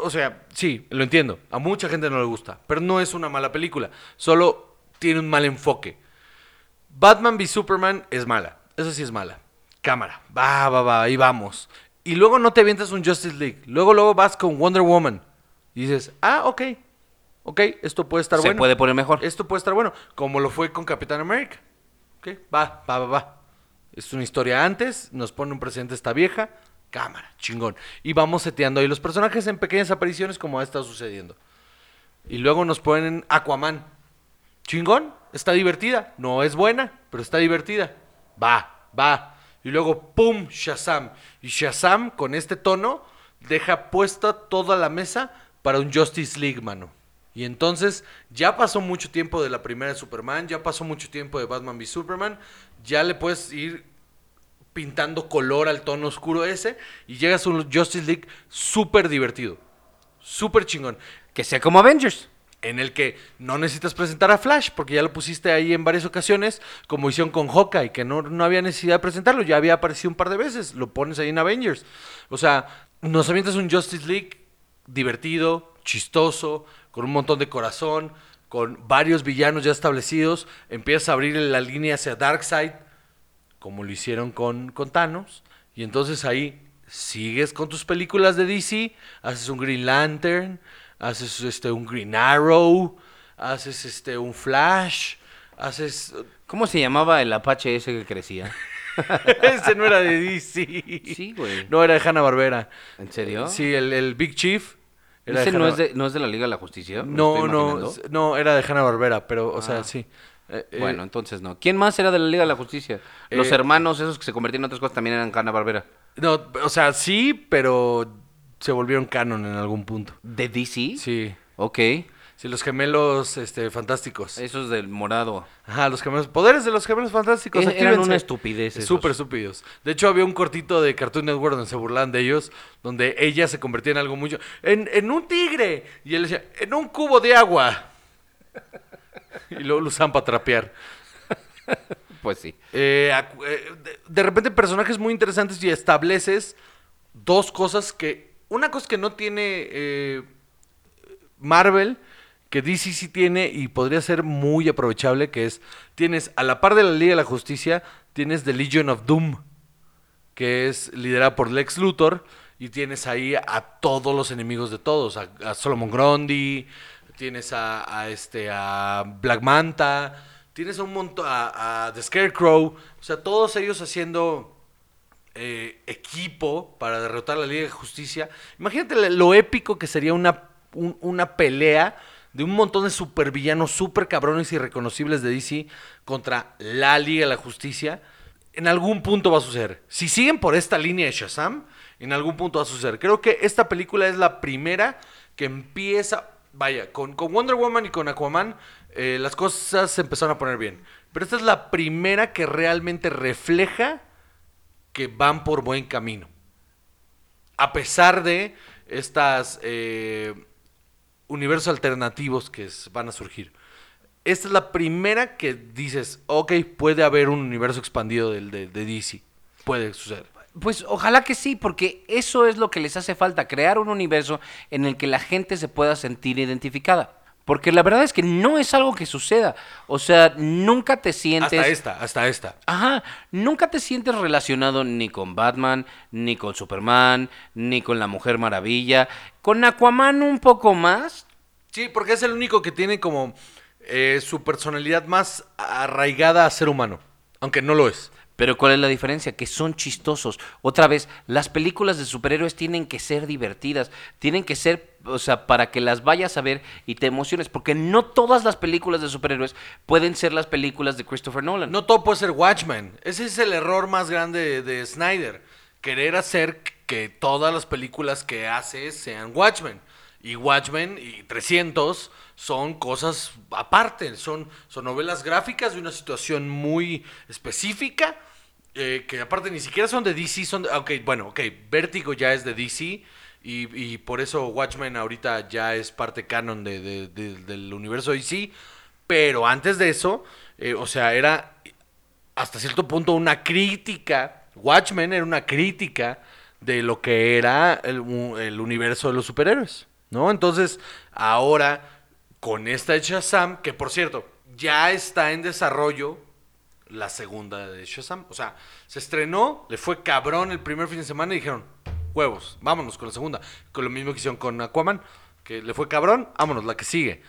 Speaker 1: O sea, sí, lo entiendo. A mucha gente no le gusta. Pero no es una mala película. Solo tiene un mal enfoque. Batman v Superman es mala. Eso sí es mala. Cámara. Va, va, va. Ahí vamos. Y luego no te avientas un Justice League. Luego, luego vas con Wonder Woman. Y dices, ah, ok. Ok, esto puede estar
Speaker 2: Se
Speaker 1: bueno.
Speaker 2: puede poner mejor.
Speaker 1: Esto puede estar bueno. Como lo fue con Capitán América. Ok, va, va, va, va. Es una historia antes, nos pone un presente esta vieja. Cámara, chingón. Y vamos seteando ahí los personajes en pequeñas apariciones como ha estado sucediendo. Y luego nos ponen Aquaman. Chingón, está divertida. No es buena, pero está divertida. Va, va. Y luego, ¡pum! Shazam. Y Shazam, con este tono, deja puesta toda la mesa para un Justice League, mano. Y entonces, ya pasó mucho tiempo de la primera Superman, ya pasó mucho tiempo de Batman v Superman, ya le puedes ir pintando color al tono oscuro ese y llegas a un Justice League súper divertido. Súper chingón
Speaker 2: Que sea como Avengers.
Speaker 1: en el que no necesitas presentar a Flash, porque ya lo pusiste ahí en varias ocasiones, como hicieron con Hawkeye, que no, no había necesidad de presentarlo, ya había aparecido un par de veces, lo pones ahí en Avengers. O sea, nos avientas un Justice League divertido, chistoso, con un montón de corazón, con varios villanos ya establecidos, empiezas a abrir la línea hacia Darkseid, como lo hicieron con, con Thanos, y entonces ahí sigues con tus películas de DC, haces un Green Lantern, haces este, un Green Arrow, haces este un Flash, haces...
Speaker 2: ¿Cómo se llamaba el Apache ese que crecía?
Speaker 1: Ese no era de DC.
Speaker 2: Sí, güey.
Speaker 1: No, era de Hanna-Barbera.
Speaker 2: ¿En serio?
Speaker 1: Sí, el, el Big Chief.
Speaker 2: ¿Ese no es, de, no es de la Liga de la Justicia? ¿Me
Speaker 1: No, no, no, era de Hanna-Barbera, pero, o sea,
Speaker 2: Ah.
Speaker 1: sí. Eh, eh,
Speaker 2: Bueno, entonces no. ¿Quién más era de la Liga de la Justicia? Los
Speaker 1: Eh,
Speaker 2: hermanos esos que se convertían en otras cosas también eran Hanna Barbera.
Speaker 1: No, o sea, sí, pero se volvieron canon en algún punto.
Speaker 2: ¿De DC?
Speaker 1: Sí.
Speaker 2: Ok.
Speaker 1: Sí, los gemelos este, fantásticos.
Speaker 2: Esos del morado.
Speaker 1: Ajá, los gemelos. Poderes de los gemelos fantásticos.
Speaker 2: Eh, eran una estupidez.
Speaker 1: Súper estúpidos. De hecho, había un cortito de Cartoon Network donde se burlaban de ellos, donde ella se convertía en algo mucho. En, en un tigre. Y él decía, en un cubo de agua. y luego lo usaban para trapear.
Speaker 2: Pues sí.
Speaker 1: Eh, eh, de, de repente personajes muy interesantes y estableces dos cosas que... Una cosa que no tiene eh, Marvel, que DC sí tiene y podría ser muy aprovechable, que es, tienes a la par de la Liga de la Justicia, tienes The Legion of Doom, que es liderada por Lex Luthor, y tienes ahí a todos los enemigos de todos, a, a Solomon Grundy, tienes a, este, a Black Manta, tienes a un montón, a, The Scarecrow, o sea, todos ellos haciendo eh, equipo para derrotar a la Liga de Justicia. Imagínate lo épico que sería una, un- una pelea de un montón de supervillanos super cabrones y reconocibles de DC contra la Liga de la Justicia. En algún punto va a suceder. Si siguen por esta línea de Shazam, en algún punto va a suceder. Creo que esta película es la primera que empieza, vaya, con, con Wonder Woman y con Aquaman, eh, las cosas se empezaron a poner bien. Pero esta es la primera que realmente refleja que van por buen camino. A pesar de estas eh, universos alternativos que van a surgir. Esta es la primera que dices, ok, puede haber un universo expandido del, de, de DC. Puede suceder.
Speaker 2: Pues ojalá que sí, porque eso es lo que les hace falta, crear un universo en el que la gente se pueda sentir identificada. Porque la verdad es que no es algo que suceda. O sea, nunca te sientes...
Speaker 1: Hasta esta, hasta esta.
Speaker 2: Ajá, nunca te sientes relacionado ni con Batman, ni con Superman, ni con la Mujer Maravilla. Con Aquaman un poco más.
Speaker 1: Sí, porque es el único que tiene como eh, su personalidad más arraigada a ser humano. Aunque no lo es.
Speaker 2: Pero ¿cuál es la diferencia? Que son chistosos. Otra vez, las películas de superhéroes tienen que ser divertidas, tienen que ser, o sea, para que las vayas a ver y te emociones, porque no todas las películas de superhéroes pueden ser las películas de Christopher Nolan.
Speaker 1: No todo puede ser Watchmen. Ese es el error más grande de, de Snyder. Querer hacer que todas las películas que hace sean Watchmen. Y Watchmen y 300 son cosas aparte. Son, son novelas gráficas de una situación muy específica. eh, que aparte ni siquiera son de DC. Son de- bueno, ok. Vértigo ya es de DC. Y, por eso Watchmen ahorita ya es parte canon de- de- de- del universo DC. Pero antes de eso, eh, o sea, era hasta cierto punto una crítica. Watchmen era una crítica de lo que era el universo de los superhéroes, ¿no? Entonces, ahora, con esta de Shazam, que por cierto, ya está en desarrollo la segunda de Shazam. O sea, se estrenó, le fue cabrón el primer fin de semana y dijeron, huevos, vámonos con la segunda. Con lo mismo que hicieron con Aquaman, que le fue cabrón, vámonos, la que sigue.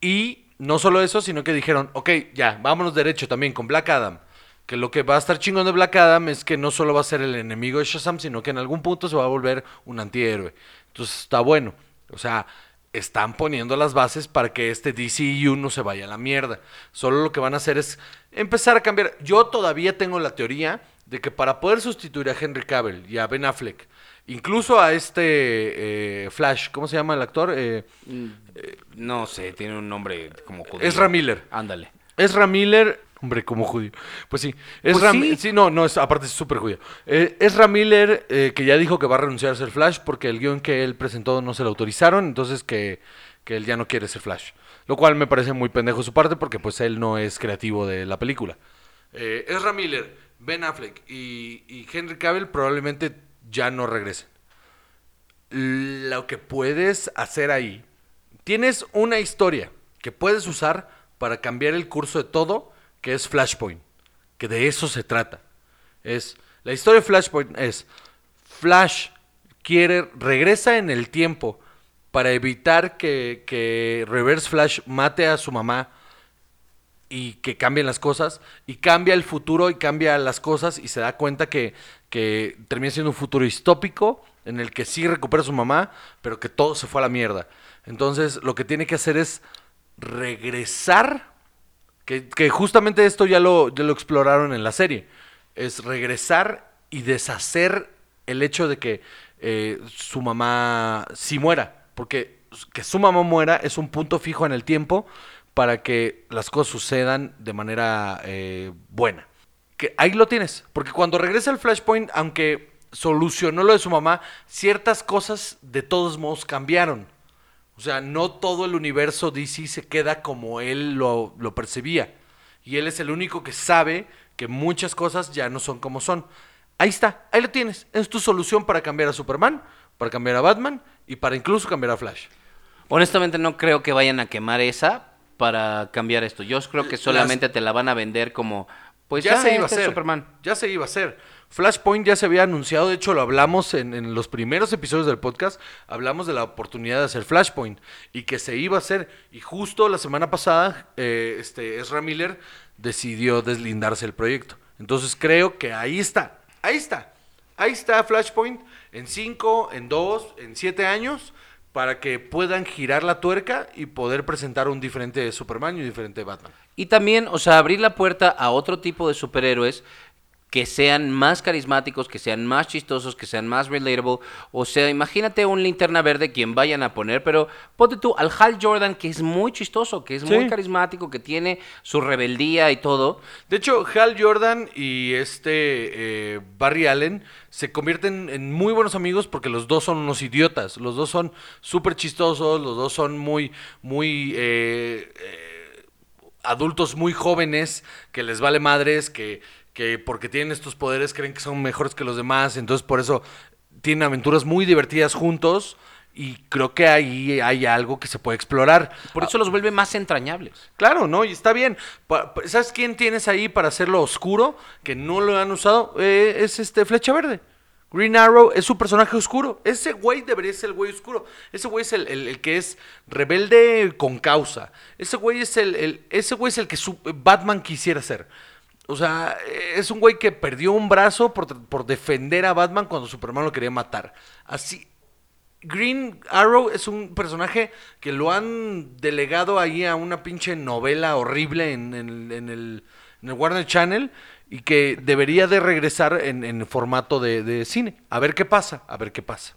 Speaker 1: Y no solo eso, sino que dijeron, ok, ya, vámonos derecho también con Black Adam. Que lo que va a estar chingón de Black Adam es que no solo va a ser el enemigo de Shazam, sino que en algún punto se va a volver un antihéroe. Entonces está bueno. O sea, están poniendo las bases para que este DCU no se vaya a la mierda. Solo lo que van a hacer es empezar a cambiar. Yo todavía tengo la teoría de que para poder sustituir a Henry Cavill y a Ben Affleck, incluso a este eh, Flash, ¿cómo se llama el actor? Eh,
Speaker 2: No sé, tiene un nombre como judío.
Speaker 1: Ezra Miller.
Speaker 2: Ándale.
Speaker 1: Ezra Miller, hombre, como judío. Pues sí, Ezra
Speaker 2: sí.
Speaker 1: Mi- sí. no, no, es, aparte es súper judío. Eh, Ezra Miller, eh, que ya dijo que va a renunciar a ser Flash porque el guion que él presentó no se lo autorizaron, entonces que, que él ya no quiere ser Flash. Lo cual me parece muy pendejo de su parte porque pues él no es creativo de la película. Eh, Ezra Miller, Ben Affleck y, y Henry Cavill probablemente ya no regresen. Lo que puedes hacer ahí, tienes una historia que puedes usar para cambiar el curso de todo, que es Flashpoint, que de eso se trata. Es la historia de Flashpoint es Flash quiere regresa en el tiempo para evitar que, que Reverse Flash mate a su mamá y que cambien las cosas, y cambia el futuro y cambia las cosas y se da cuenta que, que termina siendo un futuro distópico en el que sí recupera a su mamá, pero que todo se fue a la mierda. Entonces lo que tiene que hacer es regresar, que, justamente esto ya lo, ya lo exploraron en la serie, es regresar y deshacer el hecho de que eh, su mamá sí muera, porque que su mamá muera es un punto fijo en el tiempo para que las cosas sucedan de manera eh, buena. Que ahí lo tienes, porque cuando regresa el Flashpoint, aunque solucionó lo de su mamá, ciertas cosas de todos modos cambiaron. O sea, no todo el universo DC se queda como él lo, lo percibía. Y él es el único que sabe que muchas cosas ya no son como son. Ahí está, ahí lo tienes. Es tu solución para cambiar a Superman, para cambiar a Batman y para incluso cambiar a Flash.
Speaker 2: Honestamente no creo que vayan a quemar esa para cambiar esto. Yo creo que solamente te la van a vender como, pues
Speaker 1: ya
Speaker 2: ya,
Speaker 1: se iba a
Speaker 2: este es
Speaker 1: hacer.
Speaker 2: Superman.
Speaker 1: Ya se iba a hacer. Flashpoint ya se había anunciado, de hecho lo hablamos en, en los primeros episodios del podcast, hablamos de la oportunidad de hacer Flashpoint y que se iba a hacer. Y justo la semana pasada, eh, este Ezra Miller decidió deslindarse del proyecto. Entonces creo que ahí está, ahí está, ahí está Flashpoint en 5, en 2, en 7 años para que puedan girar la tuerca y poder presentar un diferente Superman y un diferente Batman.
Speaker 2: Y también, o sea, abrir la puerta a otro tipo de superhéroes que sean más carismáticos, que sean más chistosos, que sean más relatable. O sea, imagínate un linterna verde quien vayan a poner, pero ponte tú al Hal Jordan, que es muy chistoso, que es muy carismático, que tiene su rebeldía y todo.
Speaker 1: De hecho, Hal Jordan y este eh, Barry Allen se convierten en muy buenos amigos porque los dos son unos idiotas. Los dos son súper chistosos, los dos son muy, muy eh, eh, adultos muy jóvenes que les vale madres, que, que porque tienen estos poderes creen que son mejores que los demás. Entonces, por eso tienen aventuras muy divertidas juntos. Y creo que ahí hay algo que se puede explorar.
Speaker 2: Por eso los vuelve más entrañables.
Speaker 1: Claro, ¿no? Y está bien. ¿Sabes quién tienes ahí para hacerlo oscuro? Que no lo han usado. Eh, es este Flecha Verde. Green Arrow es su personaje oscuro. Ese güey debería ser el güey oscuro. Ese güey es el, el- el que es rebelde con causa. Ese güey es el, el- ese güey es el que su- Batman quisiera ser. O sea, es un güey que perdió un brazo por, por defender a Batman cuando Superman lo quería matar. Así, Green Arrow es un personaje que lo han delegado ahí a una pinche novela horrible en, en- el, en el Warner Channel y que debería de regresar en, en formato de, de cine. A ver qué pasa, a ver qué pasa.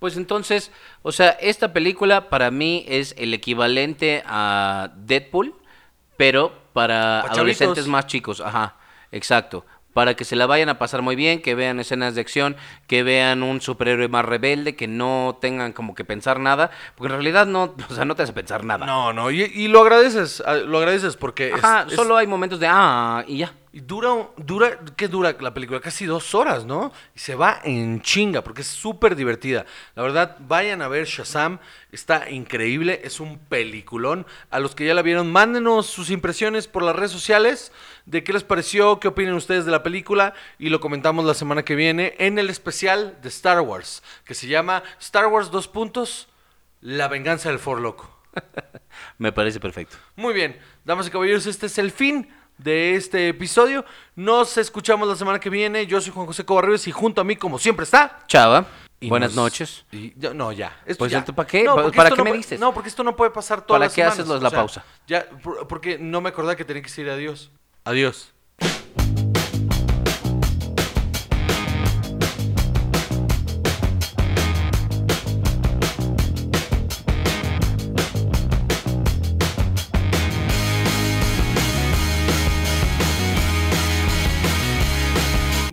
Speaker 2: Pues entonces, o sea, esta película para mí es el equivalente a Deadpool, pero para
Speaker 1: Pa'
Speaker 2: adolescentes más chicos, ajá, exacto. Para que se la vayan a pasar muy bien, que vean escenas de acción, que vean un superhéroe más rebelde, que no tengan como que pensar nada, porque en realidad no, o sea, no te hace pensar nada.
Speaker 1: No, no, y, y lo agradeces, lo agradeces porque
Speaker 2: Ajá,
Speaker 1: es-
Speaker 2: solo hay momentos de ah y ya.
Speaker 1: Y dura, dura, ¿qué dura la película? Casi dos horas, ¿no? Y se va en chinga porque es súper divertida. La verdad, vayan a ver Shazam, está increíble, es un peliculón. A los que ya la vieron, mándenos sus impresiones por las redes sociales de qué les pareció, qué opinan ustedes de la película y lo comentamos la semana que viene en el especial de Star Wars, que se llama Star Wars dos puntos, La venganza del For Loco.
Speaker 2: Me parece perfecto.
Speaker 1: Muy bien, damas y caballeros, este es el fin de este episodio. Nos escuchamos la semana que viene. Yo soy Juan José Cobarrios y junto a mí, como siempre, está.
Speaker 2: Chava,
Speaker 1: Y
Speaker 2: buenas
Speaker 1: nos-
Speaker 2: noches.
Speaker 1: y- no, ya. Esto
Speaker 2: Pues,
Speaker 1: ya.
Speaker 2: ¿para qué?
Speaker 1: No,
Speaker 2: ¿Para- qué
Speaker 1: no
Speaker 2: me dices?
Speaker 1: No, porque esto no puede pasar todas
Speaker 2: ¿Para
Speaker 1: las
Speaker 2: qué haces la
Speaker 1: o sea,
Speaker 2: pausa?
Speaker 1: Ya, por- porque no me acordaba que tenía que decir adiós. Adiós.